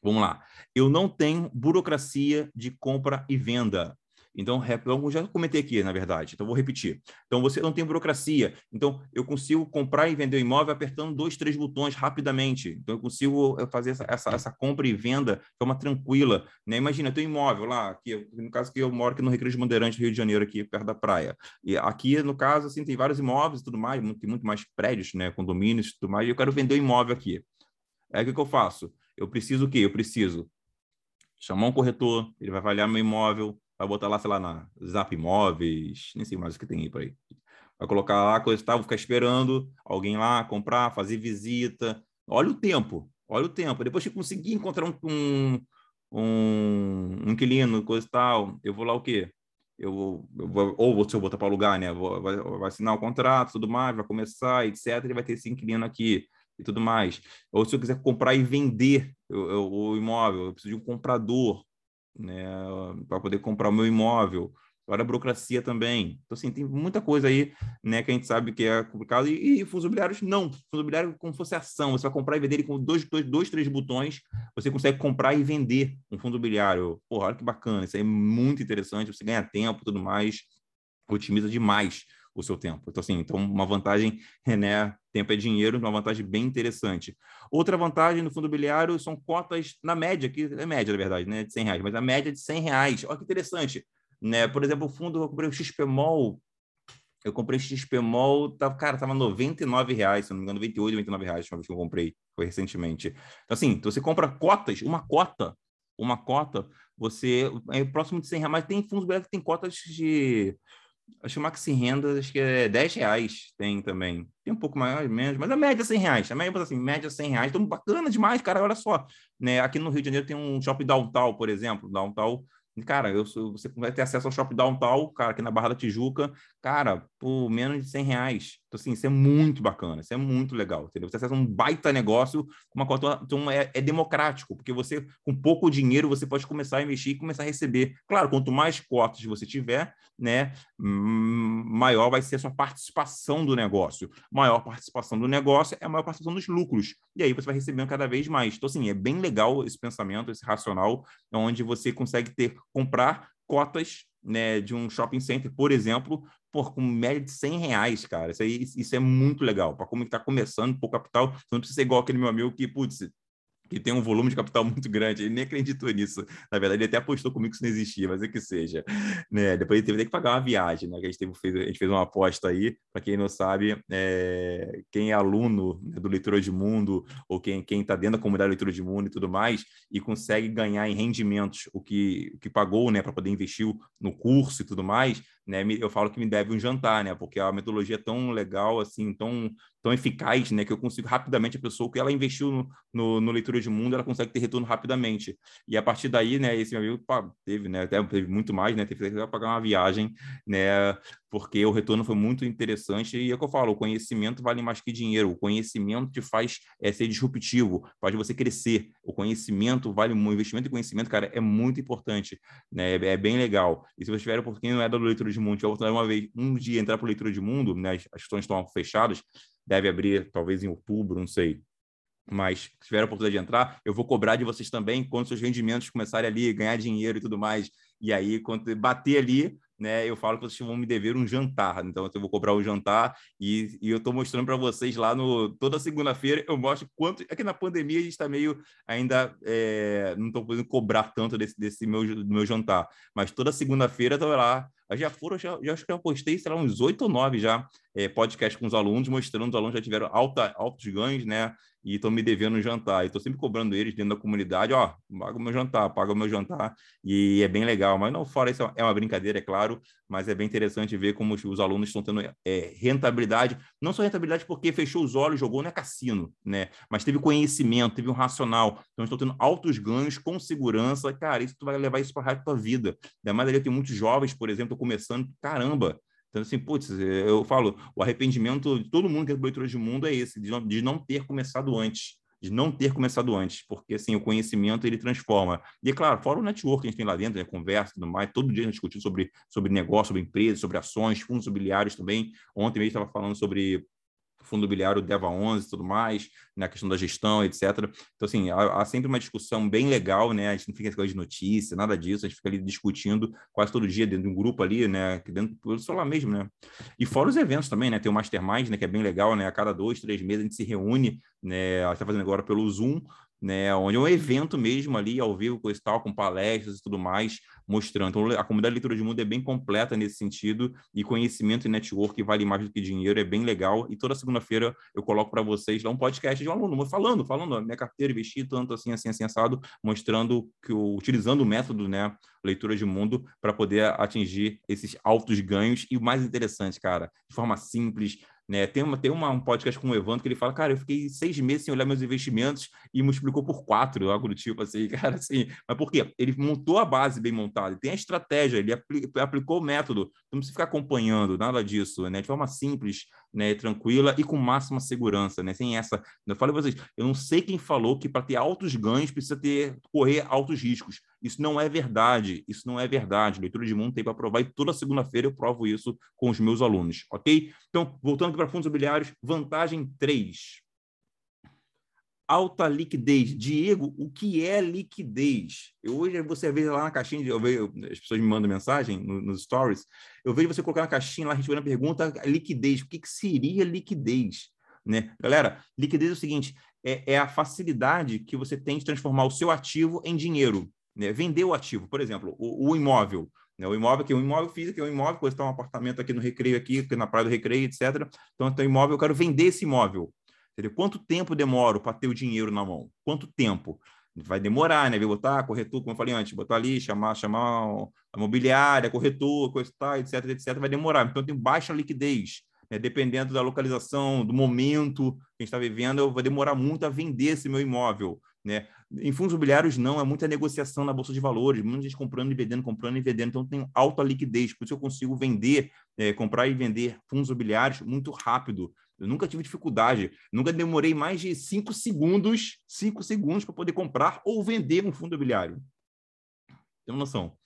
Vamos lá. Eu não tenho burocracia de compra e venda. Então, eu já comentei aqui, na verdade, então vou repetir. Então, você não tem burocracia. Então, eu consigo comprar e vender o imóvel apertando dois, três botões rapidamente. Então, eu consigo eh, fazer essa, essa, essa compra e venda de forma tranquila. Né? Imagina, tenho um imóvel lá, aqui, no caso que eu moro aqui no Recreio de Bandeirantes, Rio de Janeiro, aqui perto da praia. E aqui, no caso, assim, tem vários imóveis e tudo mais, tem muito mais prédios, né, condomínios e tudo mais, e eu quero vender o imóvel aqui. Aí, o que, que eu faço? Eu preciso o quê? Eu preciso chamar um corretor, ele vai avaliar meu imóvel, vai botar lá, sei lá, na Zap Imóveis, nem sei mais o que tem aí para aí. Vai colocar lá, coisa e tal, vou ficar esperando alguém lá comprar, fazer visita. Olha o tempo, olha o tempo. Depois que conseguir encontrar um, um, um, inquilino, coisa e tal, eu vou lá o quê? Eu, eu vou, ou se eu botar para alugar, né? Vou, vai, vai, assinar o contrato, tudo mais, vai começar, etc. Ele vai ter esse inquilino aqui e tudo mais. Ou se eu quiser comprar e vender o, imóvel, eu preciso de um comprador, né, para poder comprar o meu imóvel. Agora a burocracia também. Então, assim, tem muita coisa aí, né, que a gente sabe que é complicado. E, e fundos imobiliários, não. Fundos imobiliários como se fosse ação. Você vai comprar e vender ele com dois, dois, dois, três botões, você consegue comprar e vender um fundo imobiliário. Porra, olha que bacana. Isso aí é muito interessante. Você ganha tempo tudo mais. Otimiza demais o seu tempo. Então, assim, então uma vantagem, né? Tempo é dinheiro, uma vantagem bem interessante. Outra vantagem no fundo imobiliário são cotas na média, que é média, na verdade, né? De 100 reais, mas a média é de 100 reais. Olha que interessante. Né? Por exemplo, o fundo, eu comprei o XPMOL, eu comprei XPMOL, tava, cara, tava 99 reais, se não me engano, 98, 99 reais, uma vez que eu comprei, foi recentemente. Então, assim, então você compra cotas, uma cota, uma cota, você, é próximo de 100 reais, mas tem fundos que tem cotas de Acho que o Maxi Renda, acho que é 10 reais tem também. Tem um pouco mais, menos, mas a média é 100 reais. Também, assim, média 100 reais. Então, bacana demais, cara. Olha só. Né? Aqui no Rio de Janeiro tem um shopping downtown, por exemplo. Downtown Cara, eu, você vai ter acesso ao Shopping Downtown, cara, aqui na Barra da Tijuca, cara, por menos de 100 reais. Então, assim, isso é muito bacana, isso é muito legal, entendeu? Você acessa um baita negócio, uma cota, então é, é, democrático, porque você, com pouco dinheiro, você pode começar a investir e começar a receber. Claro, quanto mais cotas você tiver, né, maior vai ser a sua participação do negócio. Maior participação do negócio é a maior participação dos lucros. E aí você vai recebendo cada vez mais. Então, assim, é bem legal esse pensamento, esse racional, onde você consegue ter comprar cotas né, de um shopping center, por exemplo, por, com média de 100 reais, cara. Isso, aí, isso é muito legal. Para como está começando, por capital, você não precisa ser igual aquele meu amigo que, putz, que tem um volume de capital muito grande. Ele nem acreditou nisso. Na verdade, ele até apostou comigo que isso não existia, mas é que seja. Né? Depois ele teve que pagar uma viagem, né? Que a gente, teve, fez, a gente fez uma aposta aí. Para quem não sabe, é, quem é aluno né, do Leitura de Mundo, ou quem está dentro da comunidade Leitura de Mundo e tudo mais, e consegue ganhar em rendimentos o que, o que pagou né, para poder investir no curso e tudo mais, né, eu falo que me deve um jantar, né, porque a metodologia é tão legal, assim, tão, tão eficaz, né, que eu consigo rapidamente a pessoa que ela investiu no, no, no, leitura de mundo, ela consegue ter retorno rapidamente. E a partir daí, né, esse meu amigo pá, teve, né, até teve muito mais, né, teve que pagar uma viagem, né, porque o retorno foi muito interessante e é o que eu falo, o conhecimento vale mais que dinheiro, o conhecimento te faz é, ser disruptivo, faz você crescer, o conhecimento vale muito, o investimento em conhecimento, cara, é muito importante, né, é, é bem legal. E se você tiver, porque não é da leitura de mundo, tiver uma vez, um dia entrar para leitura de mundo, né, as, questões estão fechadas, deve abrir talvez em outubro, não sei, mas se tiver a oportunidade de entrar, eu vou cobrar de vocês também quando seus rendimentos começarem ali, ganhar dinheiro e tudo mais. E aí, quando bater ali, né, eu falo que vocês vão me dever um jantar. Então, eu vou cobrar um jantar e, e eu estou mostrando para vocês lá no toda segunda-feira. Eu mostro quanto. É que na pandemia a gente está meio ainda. É, não estou podendo cobrar tanto desse, desse meu, meu jantar. Mas toda segunda-feira estou lá. Já foram, já, já acho que eu postei, sei lá, uns oito ou nove já é, podcast com os alunos, mostrando os alunos já tiveram alta, altos ganhos, né? e estão me devendo um jantar. E estou sempre cobrando eles dentro da comunidade, ó, paga o meu jantar, paga o meu jantar. E é bem legal. Mas não, fora isso, é uma brincadeira, é claro, mas é bem interessante ver como os, os alunos estão tendo é, rentabilidade. Não só rentabilidade porque fechou os olhos, jogou, não é cassino, né? Mas teve conhecimento, teve um racional. Então, estão tendo altos ganhos com segurança. Cara, isso tu vai levar isso para a tua vida. Ainda mais ali, tem muitos jovens, por exemplo, começando, caramba, então, assim, putz, eu falo, o arrependimento de todo mundo que é leitura de mundo é esse, de não, de não ter começado antes, de não ter começado antes, porque, assim, o conhecimento, ele transforma. E, é claro, fora o network que a gente tem lá dentro, né, conversa tudo mais, todo dia a gente discute sobre, sobre negócio, sobre empresas, sobre ações, fundos imobiliários também. Ontem mesmo estava falando sobre fundo imobiliário Deva 11 e tudo mais, na né, questão da gestão, etc. Então, assim, há, há, sempre uma discussão bem legal, né? A gente não fica com de notícia, nada disso, a gente fica ali discutindo quase todo dia dentro de um grupo ali, né? Dentro do celular mesmo, né? E fora os eventos também, né? Tem o Mastermind, né? Que é bem legal, né? A cada dois, três meses a gente se reúne, né? A gente está fazendo agora pelo Zoom, né, onde é um evento mesmo ali, ao vivo, com tal, com palestras e tudo mais, mostrando. Então, a comunidade Leitura de Mundo é bem completa nesse sentido, e conhecimento e network vale mais do que dinheiro, é bem legal. E toda segunda-feira eu coloco para vocês lá um podcast de um aluno, falando, falando, minha carteira, investi tanto assim, assim, assim, assado, mostrando que, utilizando o método, né, Leitura de Mundo, para poder atingir esses altos ganhos. E o mais interessante, cara, de forma simples, né? Tem, uma, tem uma, um podcast com o Evandro que ele fala, cara, eu fiquei seis meses sem olhar meus investimentos e multiplicou por quatro, algo do tipo assim, cara, assim. Mas por quê? Ele montou a base bem montada, tem a estratégia, ele aplicou o método, não precisa ficar acompanhando, nada disso, né? De forma simples, né, tranquila e com máxima segurança, né? Sem essa. Eu falei para vocês, eu não sei quem falou que para ter altos ganhos precisa ter correr altos riscos. Isso não é verdade. Isso não é verdade. Leitura de mundo tem para provar e toda segunda-feira eu provo isso com os meus alunos, ok? Então, voltando aqui para fundos imobiliários, vantagem 3 alta liquidez. Diego, o que é liquidez? Eu, hoje você vê lá na caixinha, eu vejo, as pessoas me mandam mensagem no, nos stories, eu vejo você colocar na caixinha lá, respondendo a pergunta, liquidez. O que, que seria liquidez? Né? Galera, liquidez é o seguinte, é, é, a facilidade que você tem de transformar o seu ativo em dinheiro. Né? Vender o ativo, por exemplo, o, o imóvel. Né? O imóvel que é um imóvel físico, é um imóvel, depois está um apartamento aqui no Recreio, aqui, na Praia do Recreio, etc. Então, tem um imóvel, eu quero vender esse imóvel. Entendeu? Quanto tempo demora para ter o dinheiro na mão? Quanto tempo? Vai demorar, né? Vai botar corretor, como eu falei antes, botar ali, chamar, chamar a mobiliária, corretor, coisa tal, etc, etc, vai demorar. Então tem baixa liquidez. Né? Dependendo da localização, do momento que a gente está vivendo, eu vou demorar muito a vender esse meu imóvel. Né? Em fundos imobiliários, não, é muita negociação na Bolsa de Valores, muita gente comprando e vendendo, comprando e vendendo, então tem alta liquidez, por isso eu consigo vender, é, comprar e vender fundos imobiliários muito rápido, eu nunca tive dificuldade, nunca demorei mais de cinco segundos, cinco segundos para poder comprar ou vender um fundo imobiliário. Tem uma noção?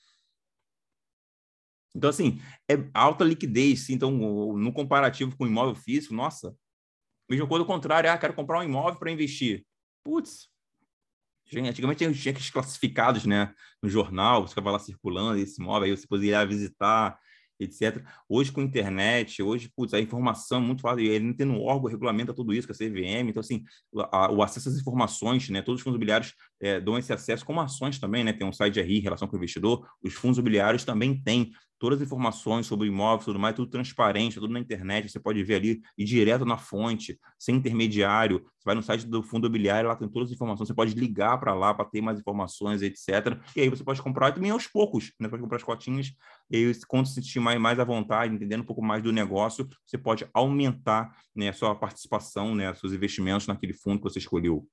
Então, assim, é alta liquidez. Então, no comparativo com imóvel físico, nossa, mesma coisa ao contrário, ah, quero comprar um imóvel para investir. Putz, Antigamente tinha cheques classificados, né? No jornal, você ficava lá circulando esse imóvel, aí você poderia visitar, etc. Hoje, com a internet, hoje, putz, a informação é muito fácil, e ele não tem um órgão regulamenta tudo isso, que é a CVM, então, assim, a, o acesso às informações, né? Todos os fundos imobiliários é, dão esse acesso, como ações também, né? Tem um site de RI, relação com o investidor, os fundos imobiliários também têm todas as informações sobre imóveis, tudo mais, tudo transparente, tudo na internet, você pode ver ali e direto na fonte, sem intermediário. Você vai no site do fundo imobiliário, lá tem todas as informações, você pode ligar para lá para ter mais informações, etc. E aí você pode comprar também aos poucos, né? Pode comprar as cotinhas, e aí quando se sentir mais, mais à vontade, entendendo um pouco mais do negócio, você pode aumentar né, a sua participação, né, seus investimentos naquele fundo que você escolheu.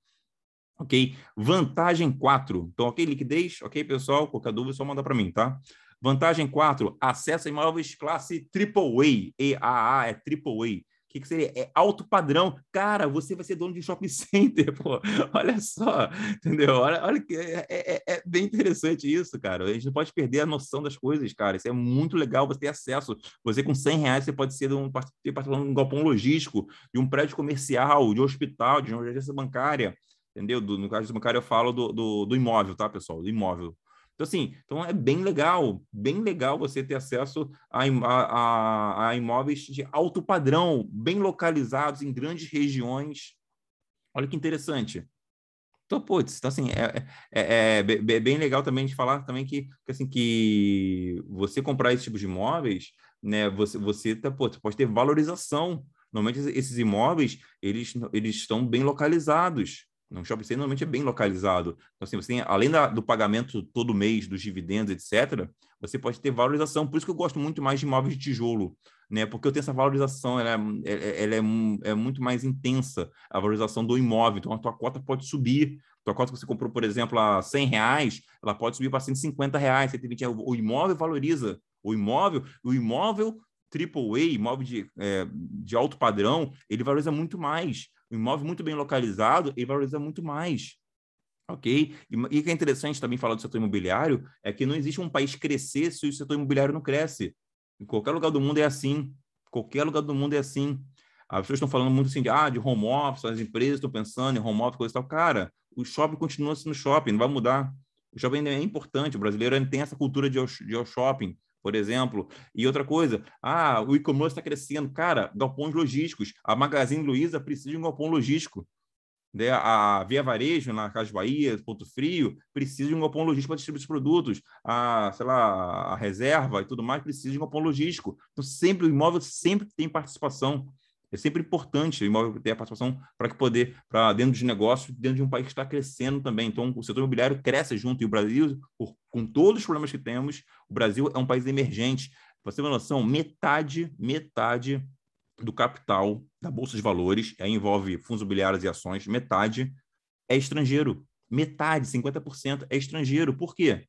Ok? Vantagem 4. Então, ok, liquidez, ok, pessoal? Qualquer dúvida, é só mandar para mim, tá? Vantagem 4, acesso a imóveis classe AAA. EAA é AAA. O que, que seria? É alto padrão. Cara, você vai ser dono de shopping center, pô. Olha só, entendeu? Olha, olha que é, é, é, é, bem interessante isso, cara. A gente não pode perder a noção das coisas, cara. Isso é muito legal você ter acesso. Você com 100 reais, você pode ser um, de um galpão logístico, de um prédio comercial, de um hospital, de uma agência bancária, entendeu? Do, no caso do bancário, eu falo do, do, do imóvel, tá, pessoal? Do imóvel. Então, assim, então é bem legal, bem legal você ter acesso a, a, a imóveis de alto padrão, bem localizados em grandes regiões. Olha que interessante. Então, putz, então, assim, é, é, é, é, bem legal também de falar também que, que, assim, que você comprar esse tipo de imóveis, né, você, você, tá, você pode ter valorização. Normalmente, esses imóveis, eles, eles estão bem localizados, no shopping center normalmente é bem localizado. Então, assim, você tem, além da, do pagamento todo mês dos dividendos, etc., você pode ter valorização. Por isso que eu gosto muito mais de imóveis de tijolo, né? Porque eu tenho essa valorização, ela, é, é, é, ela é, é, muito mais intensa, a valorização do imóvel. Então, a tua cota pode subir. A tua cota que você comprou, por exemplo, a 100 reais, ela pode subir para 150 reais, 120 reais. O imóvel valoriza. O imóvel, o imóvel AAA, imóvel de, é, de alto padrão, ele valoriza muito mais um imóvel muito bem localizado, ele valoriza muito mais. Ok? E, o que é interessante também falar do setor imobiliário é que não existe um país crescer se o setor imobiliário não cresce. Em qualquer lugar do mundo é assim. Qualquer lugar do mundo é assim. As pessoas estão falando muito assim de, ah, de home office, as empresas estão pensando em home office, coisa e tal. Cara, o shopping continua sendo shopping, não vai mudar. O shopping é importante, o brasileiro tem essa cultura de ao shopping por exemplo. E outra coisa, ah, o e-commerce está crescendo. Cara, galpões logísticos. A Magazine Luiza precisa de um galpão logístico. Né? A Via Varejo, na Casa Bahia, Ponto Frio, precisa de um galpão logístico para distribuir os produtos. A, sei lá, a reserva e tudo mais precisa de um galpão logístico. Então, sempre, o imóvel sempre tem participação. É sempre importante o imóvel ter a participação para que poder, para dentro de negócio, dentro de um país que está crescendo também. Então, o setor imobiliário cresce junto. E o Brasil, por, com todos os problemas que temos, o Brasil é um país emergente. Para você ter uma noção, metade, metade do capital da Bolsa de Valores, aí envolve fundos imobiliários e ações, metade é estrangeiro. Metade, 50% é estrangeiro. Por quê?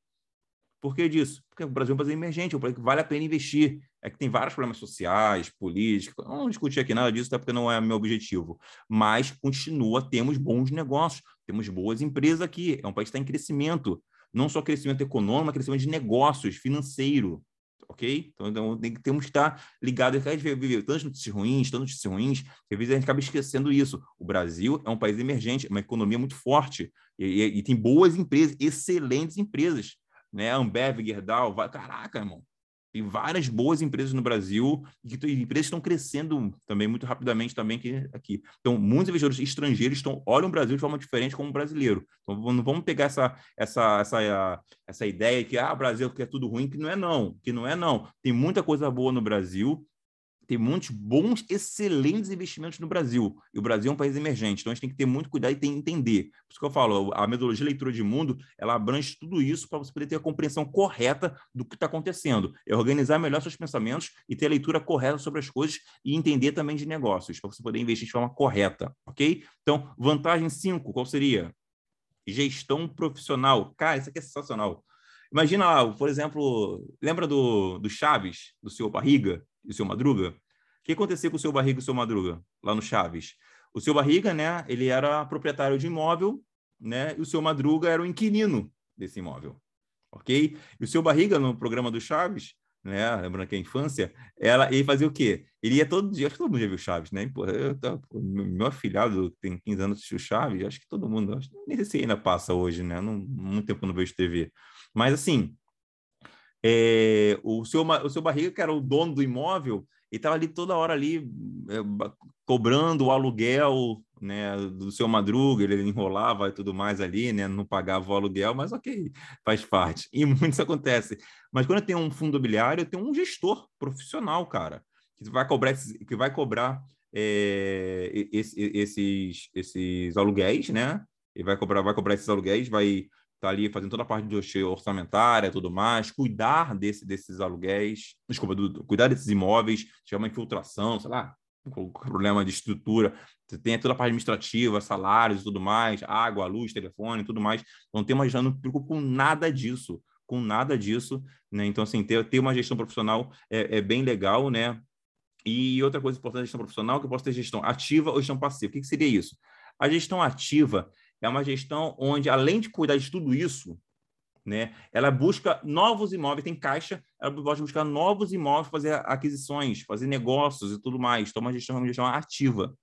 Por que disso? Porque o Brasil é um país emergente, é um país que vale a pena investir. É que tem vários problemas sociais, políticos, não discutir aqui nada disso, até porque não é meu objetivo. Mas continua, temos bons negócios, temos boas empresas aqui. É um país que está em crescimento. Não só crescimento econômico, mas crescimento de negócios, financeiro. Ok? Então, então tem, temos que estar ligados. A gente vive tantas notícias ruins, tantas notícias ruins, que às vezes a gente acaba esquecendo isso. O Brasil é um país emergente, uma economia muito forte, e, e, e tem boas empresas, excelentes empresas né? Ambev, Gerdau, vai... caraca, irmão. Tem várias boas empresas no Brasil e que empresas estão crescendo também muito rapidamente também aqui. Então, muitos investidores estrangeiros estão olham o Brasil de forma diferente como o brasileiro. Então, não vamos pegar essa essa essa essa ideia que ah, o Brasil que é tudo ruim, que não é não, que não é não. Tem muita coisa boa no Brasil tem muitos bons, excelentes investimentos no Brasil. E o Brasil é um país emergente, então a gente tem que ter muito cuidado e tem que entender. Por isso que eu falo, a metodologia leitura de mundo, ela abrange tudo isso para você poder ter a compreensão correta do que está acontecendo. É organizar melhor seus pensamentos e ter a leitura correta sobre as coisas e entender também de negócios, para você poder investir de forma correta, ok? Então, vantagem 5, qual seria? Gestão profissional. Cara, isso aqui é sensacional. Imagina, por exemplo, lembra do, do Chaves, do senhor Barriga? E o seu Madruga? O que aconteceu com o seu Barriga e o seu Madruga lá no Chaves? O seu Barriga, né, ele era proprietário de imóvel, né, e o seu Madruga era o inquilino desse imóvel, ok? E o seu Barriga, no programa do Chaves, né? Lembrando que a infância, ela, ele fazia o quê? Ele ia todo dia, acho que todo mundo já viu Chaves, né? Pô, eu, meu afilhado tem 15 anos assistiu Chaves, acho que todo mundo, acho, nem sei se ainda passa hoje, né? Não, muito tempo não vejo TV. Mas assim, é, o, seu, o seu Barriga, que era o dono do imóvel, ele estava ali toda hora ali é, cobrando o aluguel né, do seu Madruga, ele enrolava e tudo mais ali, né, não pagava o aluguel, mas ok, faz parte. E muito isso acontece. Mas quando tem um fundo imobiliário, tem um gestor profissional, cara, que vai cobrar, que vai cobrar é, esses, esses aluguéis, né? Ele vai cobrar, vai cobrar esses aluguéis, vai tá ali fazendo toda a parte de orçamentária, tudo mais, cuidar desse, desses aluguéis, desculpa, do, cuidar desses imóveis, tiver uma infiltração, sei lá, problema de estrutura, você tem toda a parte administrativa, salários tudo mais, água, luz, telefone, tudo mais. Então, tem uma gestão, não me preocupo com nada disso, com nada disso, né? Então, assim, ter, ter uma gestão profissional é, é bem legal, né? E outra coisa importante da gestão profissional é que eu posso ter gestão ativa ou gestão passiva. O que, que seria isso? A gestão ativa é uma gestão onde, além de cuidar de tudo isso, né, ela busca novos imóveis, tem caixa, ela pode buscar novos imóveis, fazer aquisições, fazer negócios e tudo mais. Então, uma gestão, uma gestão ativa.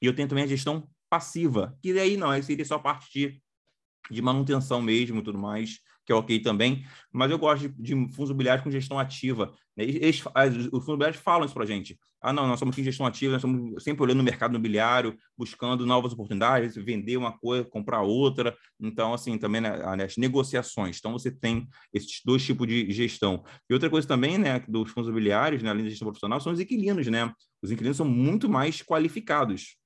E eu tenho também a gestão passiva, que daí não, aí seria só a parte de, de manutenção mesmo e tudo mais que é ok também, mas eu gosto de, de fundos imobiliários com gestão ativa. Né? Eles, os fundos imobiliários falam isso para a gente. Ah, não, nós somos em gestão ativa, nós estamos sempre olhando no mercado imobiliário, buscando novas oportunidades, vender uma coisa, comprar outra. Então, assim, também né, as negociações. Então, você tem esses dois tipos de gestão. E outra coisa também, né, dos fundos imobiliários, né, além da gestão profissional, são os inquilinos, né? Os inquilinos são muito mais qualificados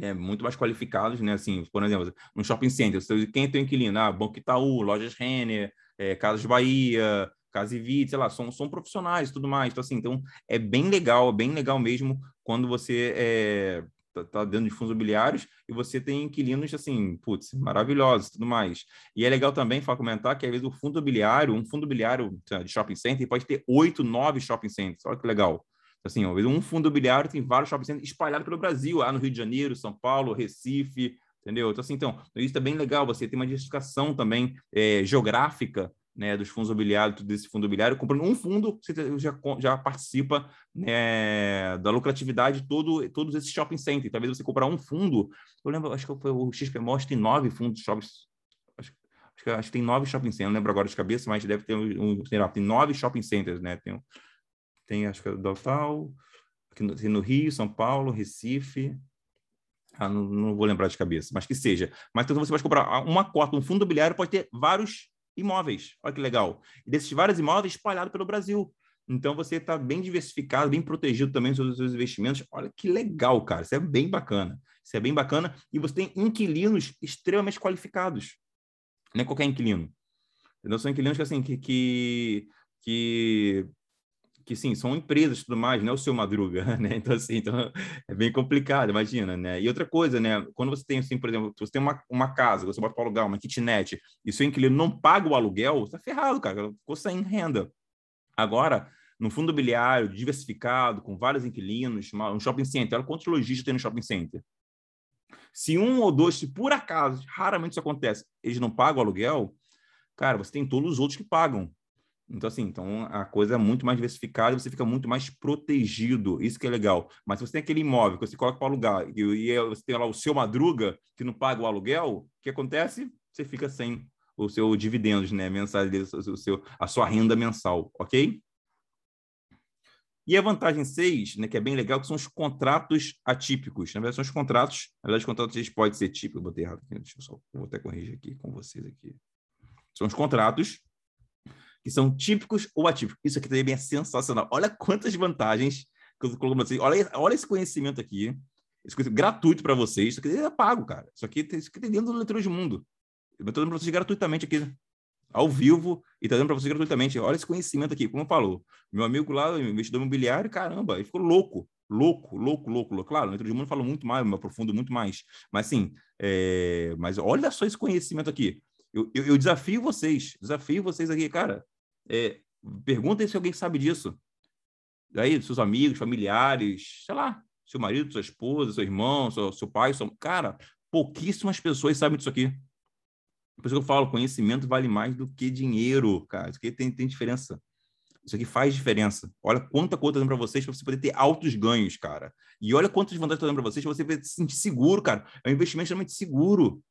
é, muito mais qualificados, né? Assim, por exemplo, no shopping center, quem é teu inquilino? Ah, Banco Itaú, Lojas Renner, é, Casas Bahia, Casa Evite, sei lá, são, são profissionais e tudo mais. Então, assim, então é bem legal, é bem legal mesmo quando você é, tá, tá dentro de fundos imobiliários e você tem inquilinos, assim, putz, maravilhosos tudo mais. E é legal também falar, comentar que, às vezes, o fundo imobiliário, um fundo imobiliário de shopping center, pode ter oito, nove shopping centers. Olha que legal. Assim, um fundo imobiliário tem vários shopping centers espalhados pelo Brasil, lá no Rio de Janeiro, São Paulo, Recife, entendeu? Então, assim, então, isso é bem legal, você tem uma diversificação também é, geográfica né, dos fundos imobiliários, desse fundo imobiliário, comprando um fundo, você já, já participa né, da lucratividade de todo, todos esses shopping centers. Talvez você comprar um fundo, eu lembro, acho que foi o XP Mos tem nove fundos shopping, acho, acho, que, acho que tem nove shopping centers, não lembro agora de cabeça, mas deve ter um, lá, tem nove shopping centers, né? Tem, tem acho que é Dotal, aqui no, no, Rio, São Paulo, Recife, ah, não, não, vou lembrar de cabeça, mas que seja. Mas então você pode comprar uma cota, um fundo imobiliário pode ter vários imóveis. Olha que legal. E desses vários imóveis espalhados pelo Brasil. Então você está bem diversificado, bem protegido também dos seus investimentos. Olha que legal, cara. Isso é bem bacana. Isso é bem bacana. E você tem inquilinos extremamente qualificados. Não é qualquer inquilino. Entendeu? São inquilinos que, assim, que, que, que que sim, são empresas e tudo mais, não é o seu Madruga, né? Então, assim, então, é bem complicado, imagina, né? E outra coisa, né? Quando você tem, assim, por exemplo, você tem uma, uma casa, você bota para alugar, uma kitnet, e seu inquilino não paga o aluguel, tá ferrado, cara, ficou sem renda. Agora, no fundo imobiliário, diversificado, com vários inquilinos, um shopping center, olha quantos lojistas tem no shopping center. Se um ou dois, se por acaso, raramente isso acontece, eles não pagam o aluguel, cara, você tem todos os outros que pagam. Então, assim, então a coisa é muito mais diversificada você fica muito mais protegido. Isso que é legal. Mas se você tem aquele imóvel que você coloca para alugar e, e você tem lá o seu madruga que não paga o aluguel, o que acontece? Você fica sem o seu dividendos, né, mensais, o seu, a sua renda mensal, ok? E a vantagem 6, né, que é bem legal, que são os contratos atípicos. Na verdade, são os contratos, na verdade, os contratos eles podem ser típicos, eu botei errado aqui, deixa eu só, vou até corrigir aqui com vocês aqui. São os contratos que são típicos ou atípicos. Isso aqui também é sensacional. Olha quantas vantagens que eu coloco para vocês. Olha, olha esse conhecimento aqui. Esse conhecimento gratuito para vocês. Isso aqui é pago, cara. Isso aqui, isso aqui tem dentro do Leitura de Mundo. Eu estou dando para vocês gratuitamente aqui, ao vivo, e está dando para vocês gratuitamente. Olha esse conhecimento aqui. Como eu falo, meu amigo lá, investidor imobiliário, caramba, ele ficou louco. Louco, louco, louco, louco. Claro, no Leitura de Mundo falo muito mais, me aprofundo muito mais. Mas, sim, é... mas olha só esse conhecimento aqui. Eu, eu, eu, desafio vocês, desafio vocês aqui, cara. É, perguntem se alguém sabe disso. Daí, seus amigos, familiares, sei lá, seu marido, sua esposa, seu irmão, seu, seu pai, seu... cara, pouquíssimas pessoas sabem disso aqui. Por isso que eu falo, conhecimento vale mais do que dinheiro, cara. Isso aqui tem, tem diferença. Isso aqui faz diferença. Olha quanta eu tô dando para vocês para você poder ter altos ganhos, cara. E olha quantas vantagens eu tô dando para vocês para você se sentir seguro, cara. É um investimento extremamente seguro.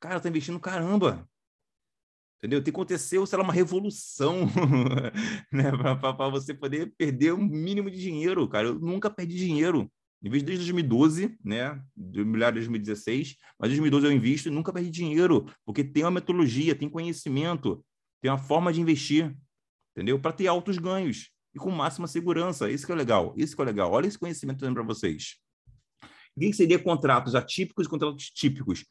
Cara, tá investindo caramba. Entendeu? Tem que acontecer, sei lá, uma revolução, né? Para você poder perder um mínimo de dinheiro, cara. Eu nunca perdi dinheiro. Invisto desde 2012, né? Do milhares de 2016, mas 2012 eu invisto e nunca perdi dinheiro, porque tem uma metodologia, tem conhecimento, tem uma forma de investir, entendeu? Para ter altos ganhos e com máxima segurança. Isso que é legal, isso que é legal. Olha esse conhecimento para vocês. O que seria contratos atípicos e contratos típicos?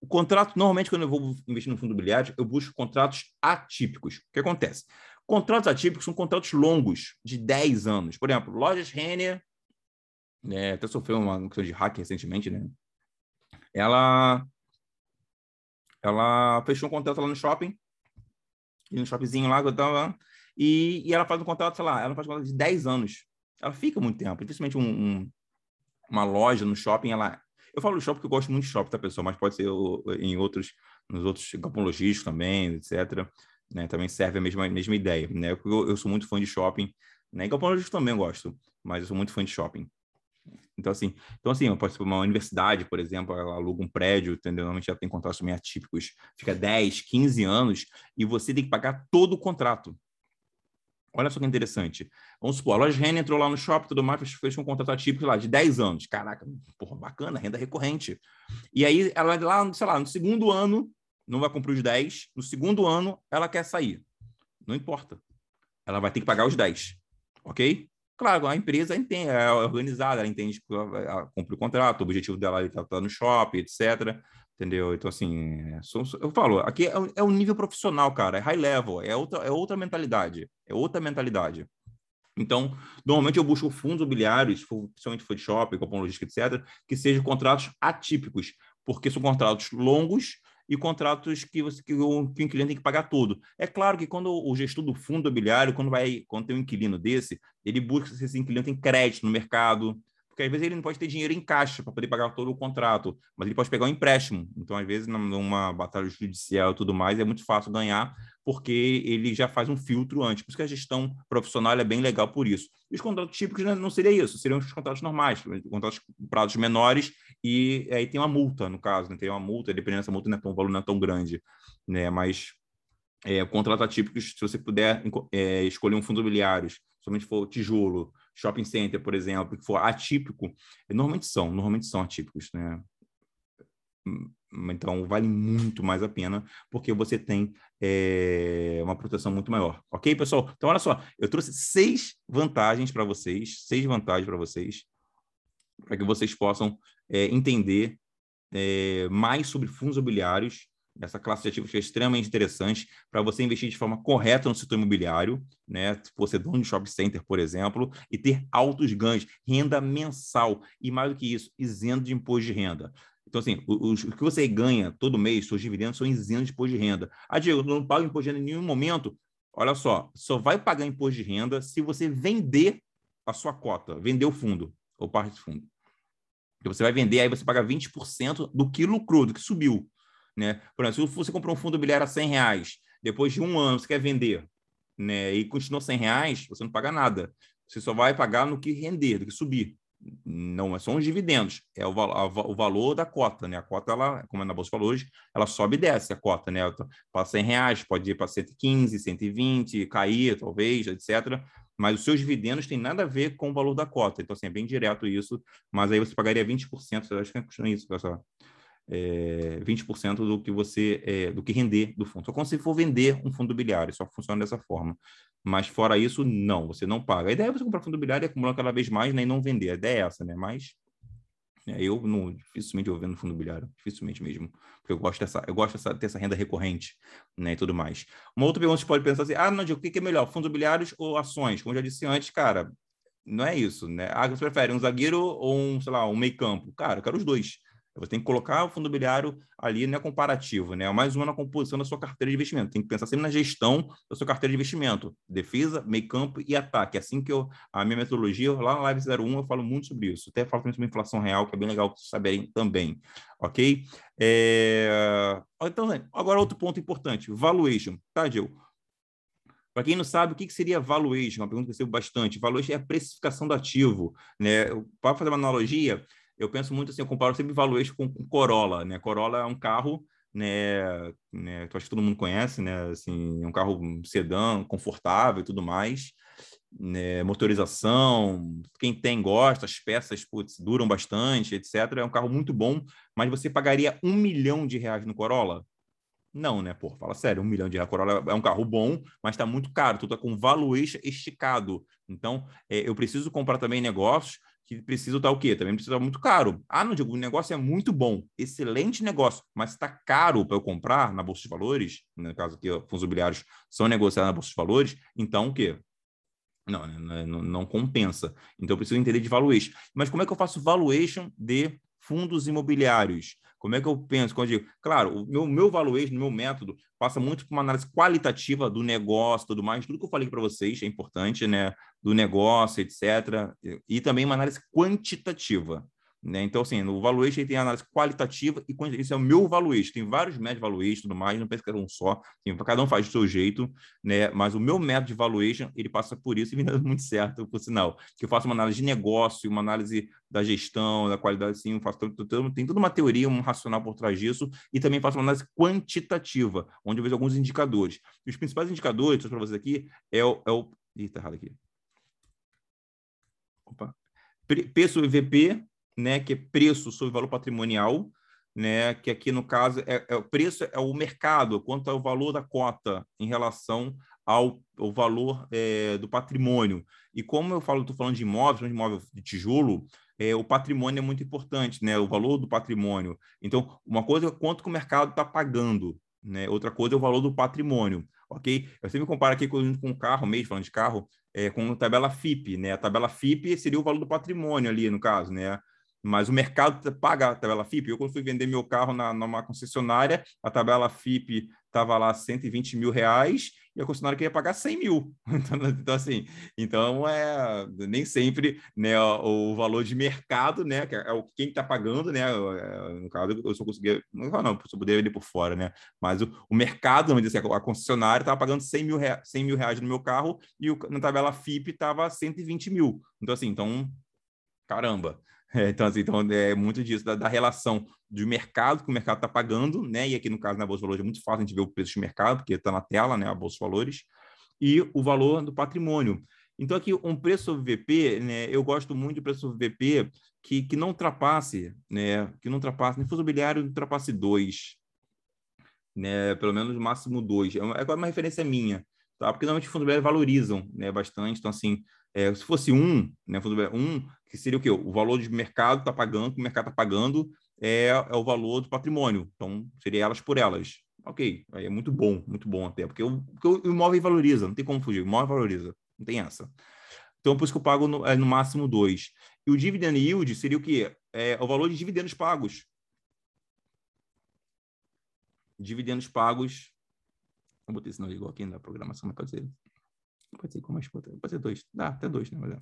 O contrato, normalmente, quando eu vou investir no fundo imobiliário, eu busco contratos atípicos. O que acontece? Contratos atípicos são contratos longos, de 10 anos. Por exemplo, lojas Renner, né, até sofreu uma questão de hack recentemente, né? Ela, ela fechou um contrato lá no shopping, no shoppingzinho lá que eu tava, e, e ela faz um contrato, sei lá, ela faz um contrato de 10 anos. Ela fica muito tempo. Dificilmente um, um, uma loja no shopping, ela eu falo shopping porque eu gosto muito de shopping, tá, pessoal? Mas pode ser em outros, nos outros campos logísticos também, etc. Né? Também serve a mesma, mesma ideia, né? Eu, eu sou muito fã de shopping, né? Galpão logístico também eu gosto, mas eu sou muito fã de shopping. Então, assim, então, assim, pode ser uma universidade, por exemplo, ela aluga um prédio, entendeu? Normalmente já tem contratos meio atípicos, fica 10, 15 anos, e você tem que pagar todo o contrato. Olha só que interessante. Vamos supor, a loja Renner entrou lá no shopping, tudo mais, fez um contrato atípico lá de 10 anos. Caraca, porra, bacana, renda recorrente. E aí, ela lá, sei lá, no segundo ano, não vai cumprir os 10, no segundo ano, ela quer sair. Não importa. Ela vai ter que pagar os 10. Ok? Claro, a empresa entende, é organizada, ela entende que ela cumpre o contrato, o objetivo dela é estar no shopping, etc entendeu? Então, assim, é, eu falo, aqui é, é um nível profissional, cara, é high level, é outra, é outra mentalidade, é outra mentalidade. Então, normalmente eu busco fundos imobiliários, principalmente for de shopping, cupom logística, etc., que sejam contratos atípicos, porque são contratos longos e contratos que, você, que, o, que o inquilino tem que pagar tudo. É claro que quando o gestor do fundo imobiliário, quando vai, quando tem um inquilino desse, ele busca se esse inquilino tem crédito no mercado, porque às vezes ele não pode ter dinheiro em caixa para poder pagar todo o contrato, mas ele pode pegar um empréstimo. Então, às vezes, numa batalha judicial e tudo mais, é muito fácil ganhar, porque ele já faz um filtro antes. Por isso que a gestão profissional é bem legal por isso. E os contratos típicos não seria isso, seriam os contratos normais, contratos prazos menores, e aí tem uma multa, no caso, né? tem uma multa, dependendo dessa multa, não é tão, o valor não é tão grande, né? mas é, contratos atípicos, se você puder é, escolher um fundo imobiliário, somente for tijolo, shopping center, por exemplo, que for atípico, normalmente são, normalmente são atípicos, né? Hum, então, vale muito mais a pena, porque você tem é, uma proteção muito maior. Ok, pessoal? Então, olha só, eu trouxe seis vantagens para vocês, seis vantagens para vocês, para que vocês possam é, entender é, mais sobre fundos imobiliários essa classe de ativos é extremamente interessante para você investir de forma correta no setor imobiliário, né? Se você é dono de shopping center, por exemplo, e ter altos ganhos, renda mensal e mais do que isso, isento de imposto de renda. Então, assim, o, o, que você ganha todo mês, seus dividendos são isentos de imposto de renda. Ah, Diego, não pago imposto de renda em nenhum momento. Olha só, só vai pagar imposto de renda se você vender a sua cota, vender o fundo, ou parte do fundo. Porque você vai vender, aí você paga 20% do que lucrou, do que subiu. Né? Por exemplo, se você comprou um fundo imobiliário a 100 reais, depois de um ano você quer vender né, e continua 100 reais, você não paga nada. Você só vai pagar no que render, do que subir. Não são os dividendos, é o, a, o valor da cota. Né? A cota, ela, como a Ana Bolsa falou hoje, ela sobe e desce a cota. Né? Para 100 reais, pode ir para 115, 120, cair talvez, etc. Mas os seus dividendos têm nada a ver com o valor da cota. Então, assim, é bem direto isso. Mas aí você pagaria 20%, você acha que é isso, pessoal? É, 20% do que você é, do que render do fundo. Só quando você for vender um fundo imobiliário, só funciona dessa forma. Mas fora isso, não, você não paga. A ideia é você comprar fundo imobiliário e acumular cada vez mais né, e não vender. A ideia é essa, né? Mas é, eu não, dificilmente eu vendo fundo imobiliário, dificilmente mesmo, porque eu gosto dessa, eu gosto dessa, dessa renda recorrente, né, e tudo mais. Uma outra pergunta você pode pensar assim, ah, não, Diego, o que é melhor, fundos imobiliários ou ações? Como eu já disse antes, cara, não é isso, né? Ah, você prefere um zagueiro ou um, sei lá, um meio campo? Cara, eu quero os dois. Você tem que colocar o fundo imobiliário ali, não é comparativo, né? É mais uma na composição da sua carteira de investimento. Tem que pensar sempre na gestão da sua carteira de investimento. Defesa, meio campo e ataque. É assim que eu, a minha metodologia, lá na Live 01, eu falo muito sobre isso. Até falo também sobre inflação real, que é bem legal vocês saberem também. Ok? É... Então, agora outro ponto importante. Valuation. Tá, Gil? Para quem não sabe, o que, seria valuation? Uma pergunta que eu recebo bastante. Valuation é a precificação do ativo. Né? Para fazer uma analogia, eu penso muito assim, eu comparo sempre valuation com, com Corolla. Né? Corolla é um carro né, né, que eu acho que todo mundo conhece, né, assim, é um carro sedã, confortável e tudo mais, né, motorização, quem tem gosta, as peças putz, duram bastante, etc. É um carro muito bom, mas você pagaria um milhão de reais no Corolla? Não, né? Pô, fala sério, um milhão de reais. Corolla é um carro bom, mas está muito caro. Tu tá com valuation esticado. Então, é, eu preciso comprar também negócios que precisam estar o quê? Também precisa estar muito caro. Ah, não digo, o negócio é muito bom, excelente negócio, mas está caro para eu comprar na Bolsa de Valores, no caso que fundos imobiliários são negociados na Bolsa de Valores, então o quê? Não, né, não, não compensa. Então eu preciso entender de valuation. Mas como é que eu faço valuation de fundos imobiliários? Como é que eu penso? Quando eu digo, claro, o meu, meu valuation, meu método, passa muito por uma análise qualitativa do negócio, tudo mais, tudo que eu falei para vocês é importante, né? Do negócio, etc. E também uma análise quantitativa. Né? Então, assim, no valuation tem análise qualitativa e isso é o meu valuation. Tem vários métodos de valuation e tudo mais, não penso que é um só, tem, cada um faz do seu jeito, né? Mas o meu método de valuation, ele passa por isso e me dá muito certo, por sinal. Que eu faço uma análise de negócio, uma análise da gestão, da qualidade, assim, eu faço tem toda uma teoria, um racional por trás disso, e também faço uma análise quantitativa, onde eu vejo alguns indicadores. E os principais indicadores, para vocês aqui, é o. É o... Ih, tá errado aqui. Opa. Preço EVP, né, que é preço sobre valor patrimonial, né, que aqui no caso é, é o preço é o mercado, quanto é o valor da cota em relação ao, ao valor é, do patrimônio. E como eu falo, estou falando de imóveis, de imóvel de tijolo, é, o patrimônio é muito importante, né, o valor do patrimônio. Então, uma coisa é quanto que o mercado está pagando, né, outra coisa é o valor do patrimônio, ok? Eu sempre comparo aqui com, com carro mesmo, falando de carro, é, com a tabela FIP, né? A tabela FIP seria o valor do patrimônio ali, no caso, né? Mas o mercado paga a tabela FIP. Eu, quando fui vender meu carro na, numa concessionária, a tabela FIP estava lá 120 mil reais e a concessionária queria pagar 100 mil. Então, então assim, então é nem sempre né, o, o valor de mercado, né, que é o quem está pagando, né, é, no caso eu só conseguia, não, não só poderia vender por fora, né, mas o, o mercado, vamos dizer assim, a concessionária estava pagando 100 mil, reais, 100 mil reais no meu carro e o, na tabela FIP estava 120 mil. Então assim, então caramba, é, então, assim, então, é muito disso, da, da, relação do mercado que o mercado está pagando, né? E aqui, no caso, na Bolsa de Valores é muito fácil a gente ver o preço de mercado, porque está na tela, né? A Bolsa de Valores, e o valor do patrimônio. Então, aqui, um preço VP, né? Eu gosto muito de preço VP que, que não ultrapasse, né? Que não ultrapasse, nem fundo imobiliário não ultrapasse dois, né? Pelo menos no máximo dois. É uma, é uma referência minha, tá? Porque normalmente os fundos imobiliários valorizam, né? Bastante. Então, assim, é, se fosse um, né? Fundo um que seria o quê? O valor de mercado está pagando, que o mercado está pagando é, é o valor do patrimônio. Então, seria elas por elas. Ok, aí é muito bom, muito bom até, porque o, porque o imóvel valoriza, não tem como fugir, o imóvel valoriza, não tem essa. Então, por isso que eu pago no, é, no máximo dois. E o dividend yield seria o quê? É o valor de dividendos pagos. Dividendos pagos. Vou botar esse não igual aqui na programação, mas pode ser. Pode ser com mais. Pode ser dois. Dá até dois, né? Mas é.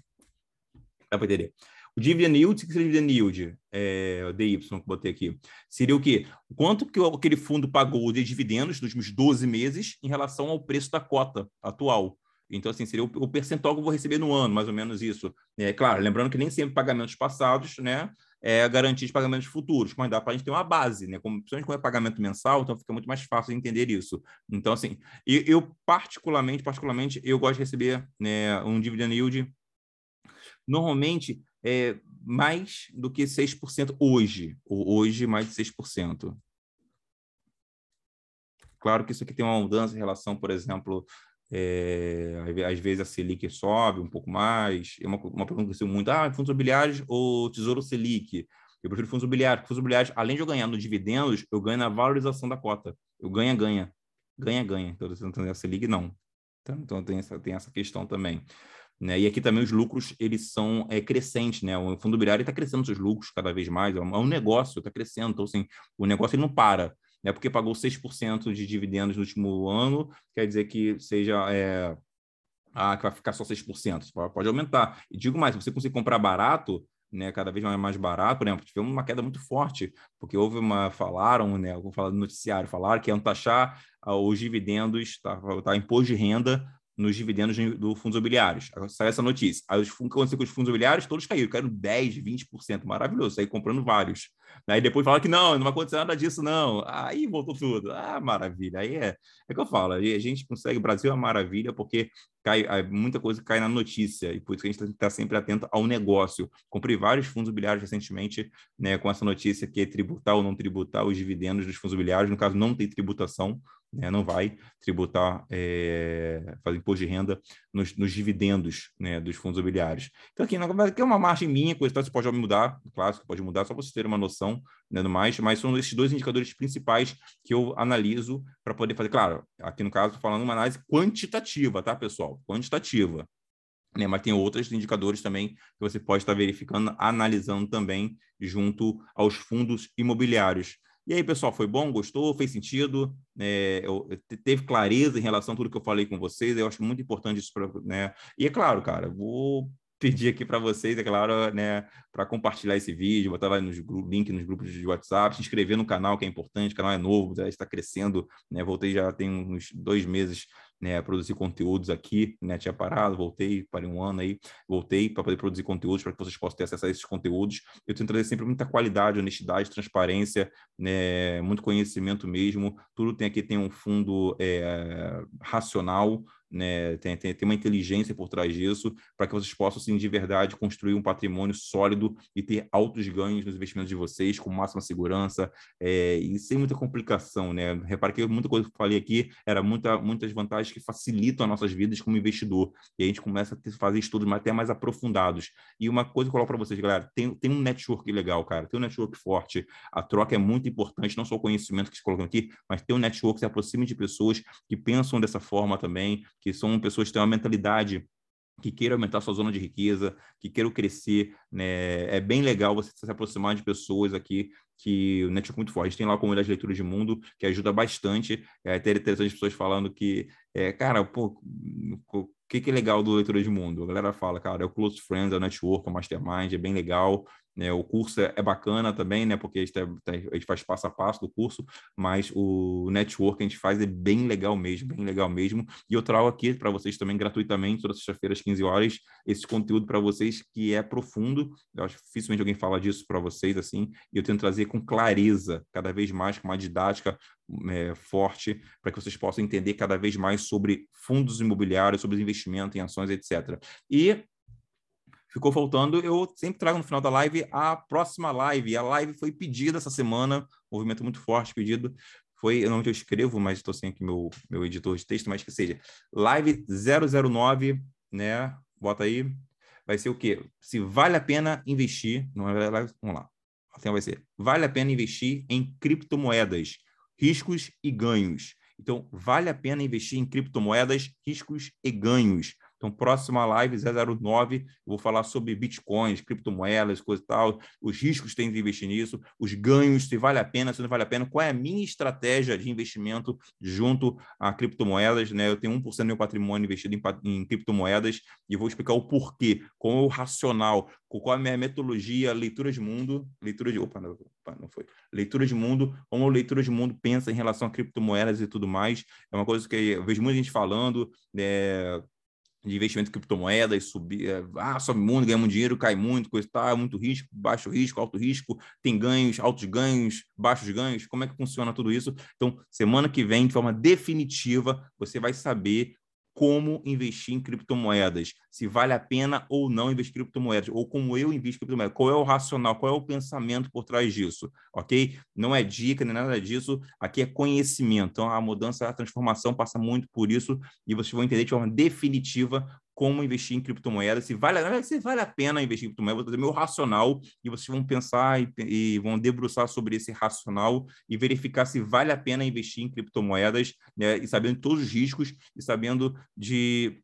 Dá para entender. O dividend yield, o que seria dividend yield? É, DY que botei aqui. Seria o quê? Quanto que aquele fundo pagou de dividendos nos últimos 12 meses em relação ao preço da cota atual. Então, assim, seria o, o percentual que eu vou receber no ano, mais ou menos isso. É claro, lembrando que nem sempre pagamentos passados, né? É garantia de pagamentos futuros, mas dá para a gente ter uma base, né? Como, principalmente quando é pagamento mensal, então fica muito mais fácil de entender isso. Então, assim, eu, eu particularmente, particularmente, eu gosto de receber né, um dividend yield normalmente é mais do que 6% hoje, ou hoje mais de 6%. Claro que isso aqui tem uma mudança em relação, por exemplo, é, às vezes a Selic sobe um pouco mais. É uma, uma pergunta que eu muito: ah, fundos imobiliários ou Tesouro Selic? Eu prefiro fundos imobiliários. Fundos imobiliários, além de eu ganhar no dividendos, eu ganho na valorização da cota. Eu ganha, ganha. Ganha, ganha. Então, a Selic não. Então, então tem, essa, tem essa questão também. Né? E aqui também os lucros eles são é, crescentes, né? O fundo imobiliário está crescendo seus lucros cada vez mais, é um, é negócio, está crescendo, então assim, o negócio ele não para, né? Porque pagou 6% de dividendos no último ano, quer dizer que seja é, ah, que vai ficar só 6%, pode aumentar. E digo mais, se você conseguir comprar barato, né, cada vez mais barato, por exemplo, tivemos uma queda muito forte, porque houve uma, falaram, né, vou falar do noticiário, falaram que iam taxar ah, os dividendos, tá, tá imposto de renda nos dividendos do fundos imobiliários. Saiu essa notícia. Aí os fundos, aconteceu com os fundos imobiliários, todos caíram, caíram 10, 20%. Maravilhoso, saí comprando vários. Aí depois fala que não, não vai acontecer nada disso, não. Aí voltou tudo. Ah, maravilha. Aí é, é que eu falo, a gente consegue, o Brasil é maravilha, porque cai, muita coisa cai na notícia, e por isso que a gente estar sempre atento ao negócio. Comprei vários fundos imobiliários recentemente, né, com essa notícia que é tributar ou não tributar os dividendos dos fundos imobiliários. No caso, não tem tributação, né, não vai tributar, é, fazer imposto de renda nos, nos dividendos né, dos fundos imobiliários. Então, aqui, aqui é uma margem minha, coisa que você pode mudar, claro, pode mudar, só para você ter uma noção, né, no mais, mas são esses dois indicadores principais que eu analiso para poder fazer, claro, aqui no caso, falando uma análise quantitativa, tá, pessoal? Quantitativa. Né, mas tem outros indicadores também que você pode estar verificando, analisando também junto aos fundos imobiliários. E aí, pessoal, foi bom? Gostou? Fez sentido? É, eu, teve clareza em relação a tudo que eu falei com vocês? Eu acho muito importante isso. Pra, né? E é claro, cara, vou pedir aqui para vocês, é claro, né, para compartilhar esse vídeo, botar lá nos link nos grupos de WhatsApp, se inscrever no canal, que é importante, o canal é novo, já está crescendo, né, voltei já tem uns dois meses né, produzir conteúdos aqui, né, tinha parado, voltei, parei um ano aí, voltei para poder produzir conteúdos para que vocês possam ter acesso a esses conteúdos. Eu tento trazer sempre muita qualidade, honestidade, transparência, né, muito conhecimento mesmo. Tudo tem aqui tem um fundo é, racional, né, tem, tem, tem uma inteligência por trás disso, para que vocês possam, assim, de verdade, construir um patrimônio sólido e ter altos ganhos nos investimentos de vocês, com máxima segurança é, e sem muita complicação, né? Repare que muita coisa que eu falei aqui era muita, muitas vantagens que facilitam as nossas vidas como investidor, e a gente começa a ter, fazer estudos até mais aprofundados. E uma coisa que eu coloco para vocês, galera, tem, tem um network legal, cara, tem um network forte, a troca é muito importante, não só o conhecimento que se colocam aqui, mas tem um network que se aproxima de pessoas que pensam dessa forma também, que são pessoas que têm uma mentalidade que queiram aumentar sua zona de riqueza, que queiram crescer, né? É bem legal você se aproximar de pessoas aqui que o network é muito forte. A gente tem lá a comunidade de leitura de mundo, que ajuda bastante. É até interessante as pessoas falando que, é, cara, pô, o que, que é legal do leitura de mundo? A galera fala, cara, é o Close Friends, é o Network, é o Mastermind, é bem legal. Né? O curso é, é, bacana também, né? Porque a gente, tá, tá, a gente, faz passo a passo do curso, mas o network que a gente faz é bem legal mesmo, bem legal mesmo. E eu trago aqui para vocês também gratuitamente, toda sexta-feira às 15 horas, esse conteúdo para vocês que é profundo. Eu acho que dificilmente alguém fala disso para vocês assim, e eu tento trazer com clareza, cada vez mais, com uma didática é, forte, para que vocês possam entender cada vez mais sobre fundos imobiliários, sobre investimento em ações, etc. E ficou faltando, eu sempre trago no final da live a próxima live. A live foi pedida essa semana, movimento muito forte pedido. Foi, eu não eu escrevo, mas estou sem aqui meu, meu editor de texto, mas que seja. Live 009, né? Bota aí. Vai ser o quê? Se vale a pena investir, não é live, vamos lá. Assim vai ser. Vale a pena investir em criptomoedas, riscos e ganhos. Então, vale a pena investir em criptomoedas, riscos e ganhos. Então, próxima live 009, eu vou falar sobre bitcoins, criptomoedas, coisa e tal, os riscos que tem de investir nisso, os ganhos, se vale a pena, se não vale a pena, qual é a minha estratégia de investimento junto a criptomoedas, né? Eu tenho 1% do meu patrimônio investido em, em criptomoedas e vou explicar o porquê, qual é o racional, qual é a minha metodologia, leitura de mundo, leitura de, opa, não, opa, não foi, leitura de mundo, como a leitura de mundo pensa em relação a criptomoedas e tudo mais, é uma coisa que eu vejo muita gente falando, né? De investimento em criptomoedas, subir, é, ah, sobe muito, ganha muito dinheiro, cai muito, coisa tal, muito risco, baixo risco, alto risco, tem ganhos, altos ganhos, baixos ganhos, como é que funciona tudo isso? Então, semana que vem, de forma definitiva, você vai saber como investir em criptomoedas, se vale a pena ou não investir em criptomoedas, ou como eu invisto em criptomoedas, qual é o racional, qual é o pensamento por trás disso, ok? Não é dica nem nada disso, aqui é conhecimento. Então, a mudança, a transformação passa muito por isso e vocês vão entender de forma definitiva como investir em criptomoedas, se vale, se vale a pena investir em criptomoedas, vou trazer meu racional e vocês vão pensar e, e, vão debruçar sobre esse racional e verificar se vale a pena investir em criptomoedas, né, e sabendo todos os riscos e sabendo de,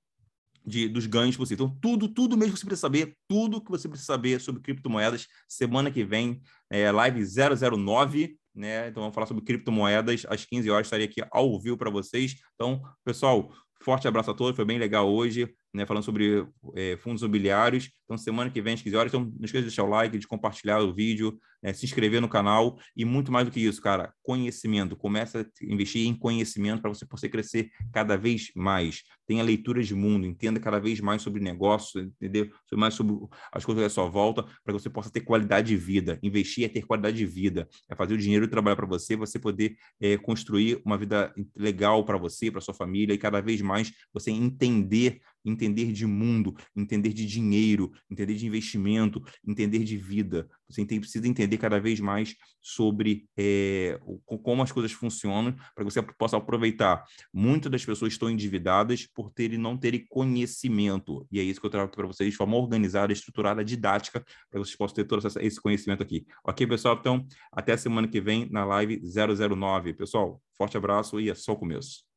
de, dos ganhos possíveis. Então, tudo, tudo mesmo que você precisa saber, tudo que você precisa saber sobre criptomoedas, semana que vem, é, live 009, né? Então, vamos falar sobre criptomoedas. Às 15 horas estarei aqui ao vivo para vocês. Então, pessoal, forte abraço a todos. Foi bem legal hoje né, falando sobre é, fundos imobiliários. Então, semana que vem, às 15 horas. Então, não esqueça de deixar o like, de compartilhar o vídeo, né, se inscrever no canal e muito mais do que isso, cara, conhecimento. Começa a investir em conhecimento para você poder crescer cada vez mais. Tenha leitura de mundo, entenda cada vez mais sobre negócios, entendeu? Mais sobre as coisas à sua volta, para que você possa ter qualidade de vida. Investir é ter qualidade de vida, é fazer o dinheiro trabalhar para você, você poder é, construir uma vida legal para você, para sua família e cada vez mais você entender entender de mundo, entender de dinheiro, entender de investimento, entender de vida. Você tem, precisa entender cada vez mais sobre é, como as coisas funcionam para que você possa aproveitar. Muitas das pessoas estão endividadas por terem não terem conhecimento. E é isso que eu trago para vocês de forma organizada, estruturada, didática, para que vocês possam ter todo esse conhecimento aqui. Ok, pessoal? Então, até semana que vem na live 009. Pessoal, forte abraço e é só o começo.